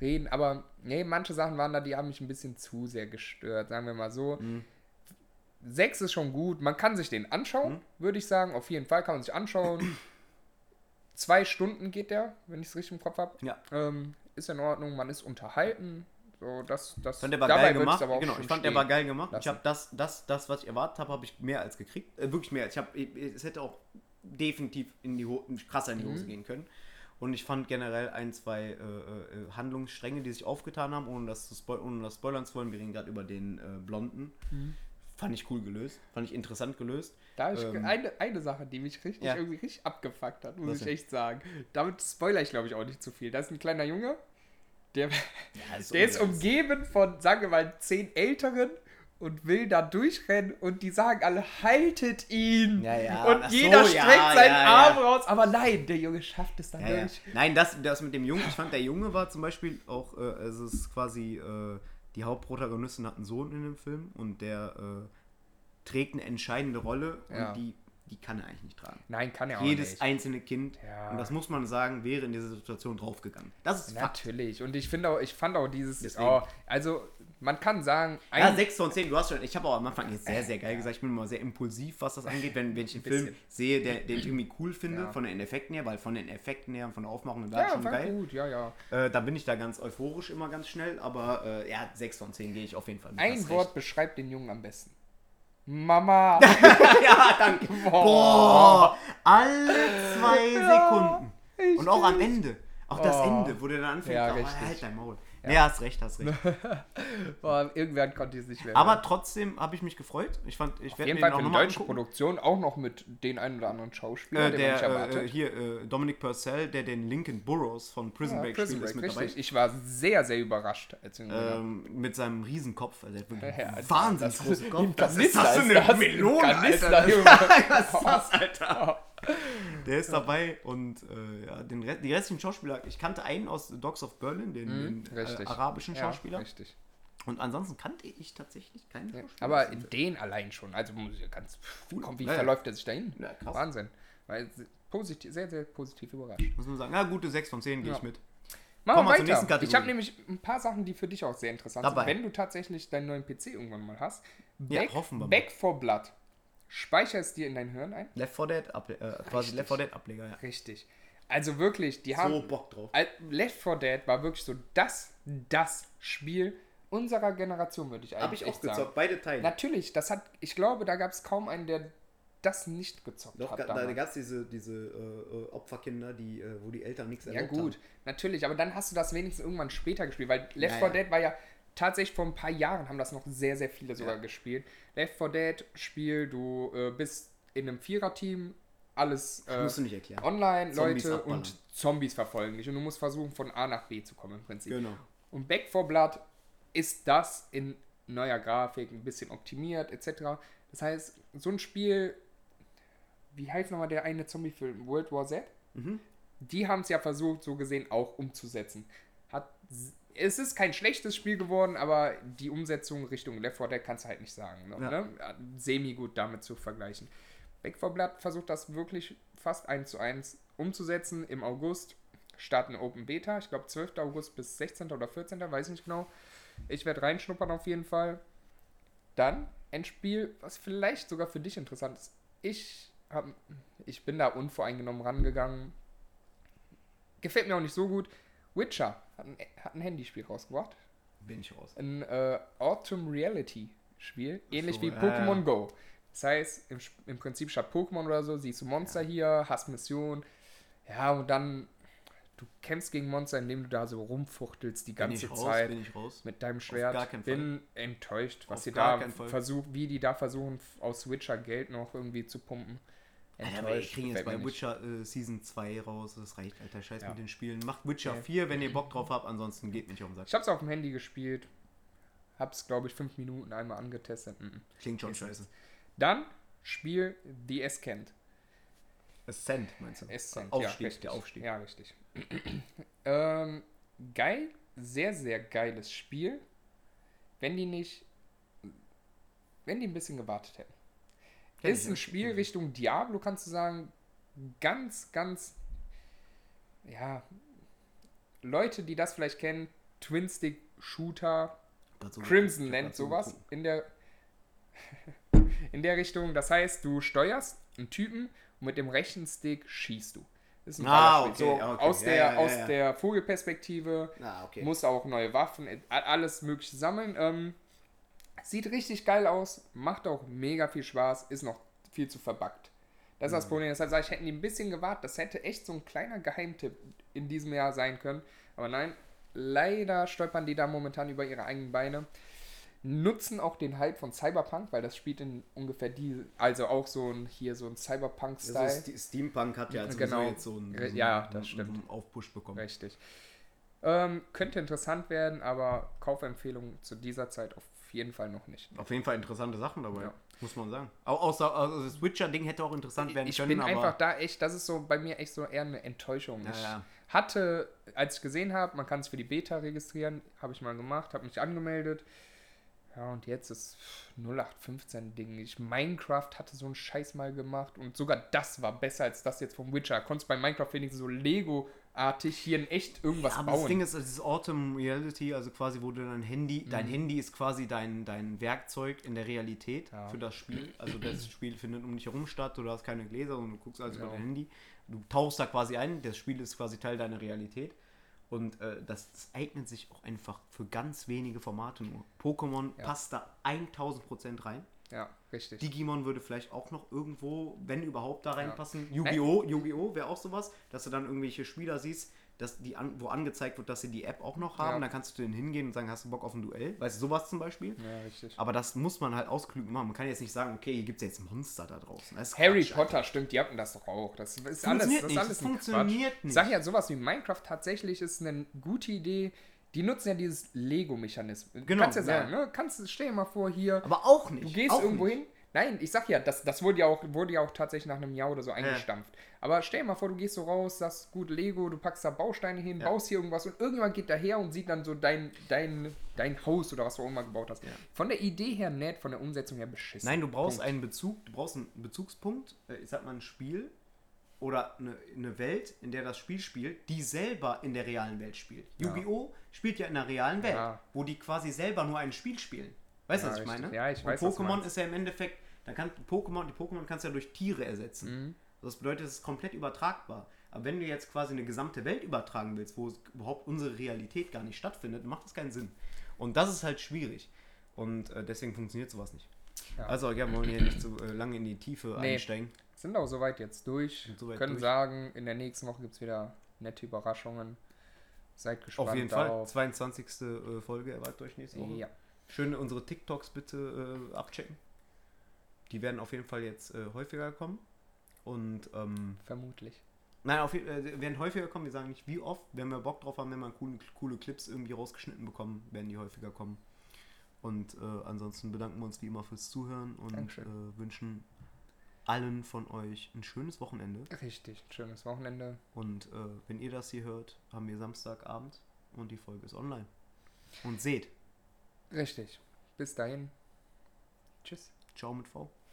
reden. Aber nee, manche Sachen waren da, die haben mich ein bisschen zu sehr gestört, sagen wir mal so. Mhm. Sechs ist schon gut. Man kann sich den anschauen, Mhm. würde ich sagen. Auf jeden Fall kann man sich anschauen. Zwei Stunden geht der, wenn ich es richtig im Kopf habe. Ja. Ähm, ist in Ordnung, man ist unterhalten. So, das, das, Ich fand der war dabei geil gemacht. Genau, ich fand der war geil gemacht. Ich lassen. habe das, das, das, was ich erwartet habe, habe ich mehr als gekriegt. Äh, wirklich mehr. Ich habe, es hätte auch definitiv in die Ho krasser in die Mhm. Hose gehen können. Und ich fand generell ein, zwei äh, äh, Handlungsstränge, die sich aufgetan haben, ohne das zu spoil ohne das spoilern zu wollen. Wir reden gerade über den äh, Blonden. Mhm. Fand ich cool gelöst. Fand ich interessant gelöst. Da habe ich Ähm, eine, eine Sache, die mich richtig Ja. irgendwie richtig abgefuckt hat, muss Was ich denn? echt sagen. Damit spoiler ich, glaube ich, auch nicht zu viel. Da ist ein kleiner Junge, der, Ja, der ist umgeben von, sagen wir mal, zehn Älteren und will da durchrennen und die sagen alle, haltet ihn! Ja, ja, und ach jeder so, streckt seinen ja, ja. Arm raus, aber nein, der Junge schafft es dann durch. Nein, das, das mit dem Jungen, ich fand, der Junge war zum Beispiel auch, äh, es ist quasi, äh, die Hauptprotagonistin hat einen Sohn in dem Film und der äh, trägt eine entscheidende Rolle und die, die kann er eigentlich nicht tragen. Nein, kann er auch Jedes nicht. einzelne Kind, und das muss man sagen, wäre in dieser Situation draufgegangen. Das ist Fakt. Natürlich. Und ich finde auch, ich fand auch dieses, oh, also man kann sagen, Ja, ein, 6 von 10, du hast schon, ich habe auch am Anfang jetzt sehr, sehr geil gesagt, ich bin immer sehr impulsiv, was das angeht, wenn, wenn ich einen Film sehe, der, den ich irgendwie cool finde, Ja. von den Effekten her, weil von den Effekten her und von der Aufmachung war ja, schon geil. gut, ja, ja. Äh, da bin ich da ganz euphorisch immer ganz schnell, aber äh, ja, 6 von 10 gehe ich auf jeden Fall mit. Ein Wort beschreibt den Jungen am besten. Mama. recht. ja, danke. Boah. Boah, alle zwei Ja, Sekunden. Und auch am. Ende. Auch das Oh. Ende, wo der dann anfängt, Ja, oh, halt dein Maul. Ja. Nee, hast recht, hast recht. Boah, irgendwann konnte ich es nicht mehr. Aber trotzdem habe ich mich gefreut. Ich fand, ich werde mir Fall auch für eine deutsche angucken. Produktion auch noch mit den einen oder anderen Schauspielern, Äh, den man nicht der, erwartet. äh, hier, äh, Dominic Purcell, der den Lincoln Burrows von Prison ja, Break Prison spielt, ist Break, mit dabei. richtig. Ich war sehr, sehr überrascht. Als ich ihn. Ähm, mit seinem Riesenkopf. Also, er hat Ja, einen das- wahnsinnig großen Kopf. ein Kanister das ist für das. Melone, Alter. Was ist das, Alter? Der ist dabei und äh, ja, den Re die restlichen Schauspieler, ich kannte einen aus Dogs of Berlin, den, den äh, arabischen Ja, Schauspieler. richtig. Und ansonsten kannte ich tatsächlich keinen Ja, Schauspieler. aber Film. den allein schon. Also muss ich ganz. Cool. Komm, wie Ja, ja. verläuft er sich dahin? Ja, krass. Wahnsinn. Weil positiv, sehr, sehr positiv überrascht. muss man sagen, ja, gute 6 von 10 gehe Ja. ich mit. Machen wir wir zur nächsten weiter. Ich habe nämlich ein paar Sachen, die für dich auch sehr interessant Dabei. sind. Wenn du tatsächlich deinen neuen PC irgendwann mal hast. Ja, Back, hoffen wir mal. Back for Blood. Speicher es dir in dein Hirn ein. Left 4 Dead, Able äh, quasi Left 4 Dead Ableger, ja. Richtig. Also wirklich, die haben. So Bock drauf. Left 4 Dead war wirklich so das, das Spiel unserer Generation, würde ich eigentlich Habe ich auch sagen. gezockt, beide Teile. Natürlich, das hat, ich glaube, da gab es kaum einen, der das nicht gezockt Doch, hat. da, da gab es diese, diese äh, äh, Opferkinder, die, äh, wo die Eltern nichts Ja erlaubt gut, natürlich, aber dann hast du das wenigstens irgendwann später gespielt, weil Left Ja, 4 ja. Dead war ja tatsächlich vor ein paar Jahren haben das noch sehr, sehr viele sogar Ja. gespielt. Left 4 Dead Spiel, du äh, bist in einem Viererteam, alles äh, online, Zombies Leute abballern. und Zombies verfolgen dich und du musst versuchen von A nach B zu kommen im Prinzip. Genau. Und Back 4 Blood ist das in neuer Grafik, ein bisschen optimiert etc. Das heißt, so ein Spiel, wie heißt nochmal der eine Zombie-Film, World War Z? Mhm. Die haben es ja versucht, so gesehen auch umzusetzen. Hat, es ist kein schlechtes Spiel geworden, aber die Umsetzung Richtung Left 4 Dead kannst du halt nicht sagen. Ne? Ja. Ne? Semi gut damit zu vergleichen. Back 4 Blood versucht das wirklich fast eins zu eins umzusetzen. Im August starten Open Beta. Ich glaube 12. August bis 16. oder 14. weiß ich nicht genau. Ich werde reinschnuppern auf jeden Fall. Dann ein Spiel, was vielleicht sogar für dich interessant ist. Ich, hab, ich bin da unvoreingenommen rangegangen. Gefällt mir auch nicht so gut. Witcher hat ein, hat ein Handyspiel rausgebracht. Bin ich raus. Ein äh, Autumn Reality Spiel. Ähnlich so, wie ja, Pokémon ja. Go. Das heißt, im, im Prinzip statt Pokémon oder so, siehst du Monster hier, hast Mission. Ja, und dann, du kämpfst gegen Monster, indem du da so rumfuchtelst die ganze raus, Zeit mit deinem Schwert. gar keinen Fall. Bin enttäuscht, was Auf sie gar da versuchen, wie die da versuchen, aus Witcher Geld noch irgendwie zu pumpen. Alter, aber wir kriegen jetzt bei. Witcher äh, Season 2 raus. Das reicht, alter Scheiß Ja. mit den Spielen. Macht Witcher Ja. 4, wenn ihr Bock drauf habt. Ansonsten geht nicht auf den Sack. Ich hab's auf dem Handy gespielt. Hab's, glaube ich, fünf Minuten einmal angetestet. Mhm. Klingt schon scheiße. Dann Spiel The Ascent. Ascent, meinst du? Ascent, Aufstieg, ja, richtig. der Aufstieg. Ja, richtig. ähm, geil, sehr, sehr geiles Spiel. Wenn die nicht, wenn die ein bisschen gewartet hätten. Kenn ist ein. Spiel Richtung Diablo, kannst du sagen, ganz, ganz, ja, Leute, die das vielleicht kennen, Twin-Stick-Shooter. Crimson nennt so sowas in der in der Richtung. Das heißt, du steuerst einen Typen und mit dem rechten Stick schießt du. Das ist ein Ah, okay, so okay. aus Ja, der ja, ja, aus der Vogelperspektive Ah, okay. musst auch neue Waffen, äh, alles mögliche sammeln. Ähm, sieht richtig geil aus, macht auch mega viel Spaß, ist noch viel zu verbuggt. Das ist Mhm. das Problem. Deshalb sage ich, hätten die ein bisschen gewartet. Das hätte echt so ein kleiner Geheimtipp in diesem Jahr sein können. Aber nein, leider stolpern die da momentan über ihre eigenen Beine. Nutzen auch den Hype von Cyberpunk, weil das spielt in ungefähr die, also auch so ein hier so ein Cyberpunk-Style. Also Steampunk hat ja also Genau. jetzt so einen, so Ja, das stimmt. einen Aufpush bekommen. Richtig. Ähm, könnte interessant werden, aber Kaufempfehlung zu dieser Zeit auf jeden Fall noch nicht. Auf jeden Fall interessante Sachen dabei, Ja. muss man sagen. Au- Außer also das Witcher-Ding hätte auch interessant werden Ich können, bin aber einfach da echt, das ist so bei mir echt so eher eine Enttäuschung. Ja, ich ja. hatte, als ich gesehen habe, man kann es für die Beta registrieren, habe ich mal gemacht, habe mich angemeldet. Ja, und jetzt ist 0815-Ding. Ich Minecraft hatte so einen Scheiß mal gemacht und sogar das war besser als das jetzt vom Witcher. Konntest bei Minecraft wenigstens so Lego-artig hier in echt irgendwas aber bauen. das Ding ist, dieses Autumn Reality, also quasi, wo du dein Handy, dein Mhm. Handy ist quasi dein, dein Werkzeug in der Realität Ja. für das Spiel. Also das Spiel findet um dich herum statt, du hast keine Gläser, sondern du guckst also über Genau. dein Handy. Du tauchst da quasi ein, das Spiel ist quasi Teil deiner Realität. Und äh, das, das eignet sich auch einfach für ganz wenige Formate nur. Pokémon Ja. passt da 1000% rein. ja, richtig. Digimon würde vielleicht auch noch irgendwo, wenn überhaupt, da reinpassen. Nein. Yu-Gi-Oh! Yu-Gi-Oh! wäre auch sowas, dass du dann irgendwelche Spieler siehst, dass die an, wo angezeigt wird, dass sie die App auch noch haben. Ja. Dann kannst du denen hingehen und sagen, hast du Bock auf ein Duell? Weißt du, sowas zum Beispiel. ja, richtig. Aber das muss man halt ausklügen machen. Man kann jetzt nicht sagen, okay, hier gibt es jetzt Monster da draußen. Harry Quatsch, Potter, stimmt, die hatten das doch auch. Das ist alles, das ist nicht, alles das funktioniert Quatsch. nicht. Sag ja, sowas wie Minecraft tatsächlich ist eine gute Idee. Die nutzen ja dieses Lego-Mechanismus. Genau, Kannst ja ja. sagen, ne? Kannst, stell dir mal vor, hier, Aber auch nicht. du gehst irgendwo hin. Nein, ich sag ja, das, das wurde ja auch, wurde ja auch tatsächlich nach einem Jahr oder so eingestampft. Aber stell dir mal vor, du gehst so raus, sagst, gut, Lego, du packst da Bausteine hin, Ja. baust hier irgendwas und irgendjemand geht daher und sieht dann so dein, dein, dein Haus oder was du auch immer gebaut hast. Ja. Von der Idee her nett, von der Umsetzung her beschissen. Nein, du brauchst Punkt. einen Bezug, du brauchst einen Bezugspunkt, äh, ich sag mal ein Spiel oder eine, eine Welt, in der das Spiel spielt, die selber in der realen Welt spielt. Ja. Yu-Gi-Oh! spielt ja in der realen Welt, Ja. wo die quasi selber nur ein Spiel spielen. Weißt du, Ja, was ich meine? Ja, ich Und weiß, Pokémon ist ja im Endeffekt, da kann Pokémon, die Pokémon kannst du ja durch Tiere ersetzen. Mhm. Das bedeutet, es ist komplett übertragbar. Aber wenn du jetzt quasi eine gesamte Welt übertragen willst, wo überhaupt unsere Realität gar nicht stattfindet, macht das keinen Sinn. Und das ist halt schwierig. Und äh, deswegen funktioniert sowas nicht. Also, ja, wir wollen hier nicht so äh, lange in die Tiefe Nee. einsteigen. Sind auch soweit jetzt durch. Soweit Können durch. sagen, in der nächsten Woche gibt es wieder nette Überraschungen. Seid gespannt Auf jeden Fall. darauf. 22. äh, Folge erwartet euch nächste Woche. Ja. Schön unsere TikToks bitte äh, abchecken. Die werden auf jeden Fall jetzt äh, häufiger kommen. Und, ähm, Vermutlich. nein, auf, äh, werden häufiger kommen. Wir sagen nicht wie oft. Wenn wir Bock drauf haben, wenn wir coole, coole Clips irgendwie rausgeschnitten bekommen, werden die häufiger kommen. Und äh, ansonsten bedanken wir uns wie immer fürs Zuhören und äh, wünschen allen von euch ein schönes Wochenende. Richtig. Schönes Wochenende. Und äh, wenn ihr das hier hört, haben wir Samstagabend und die Folge ist online. Und seht, Richtig. Bis dahin. Tschüss. ciao mit V.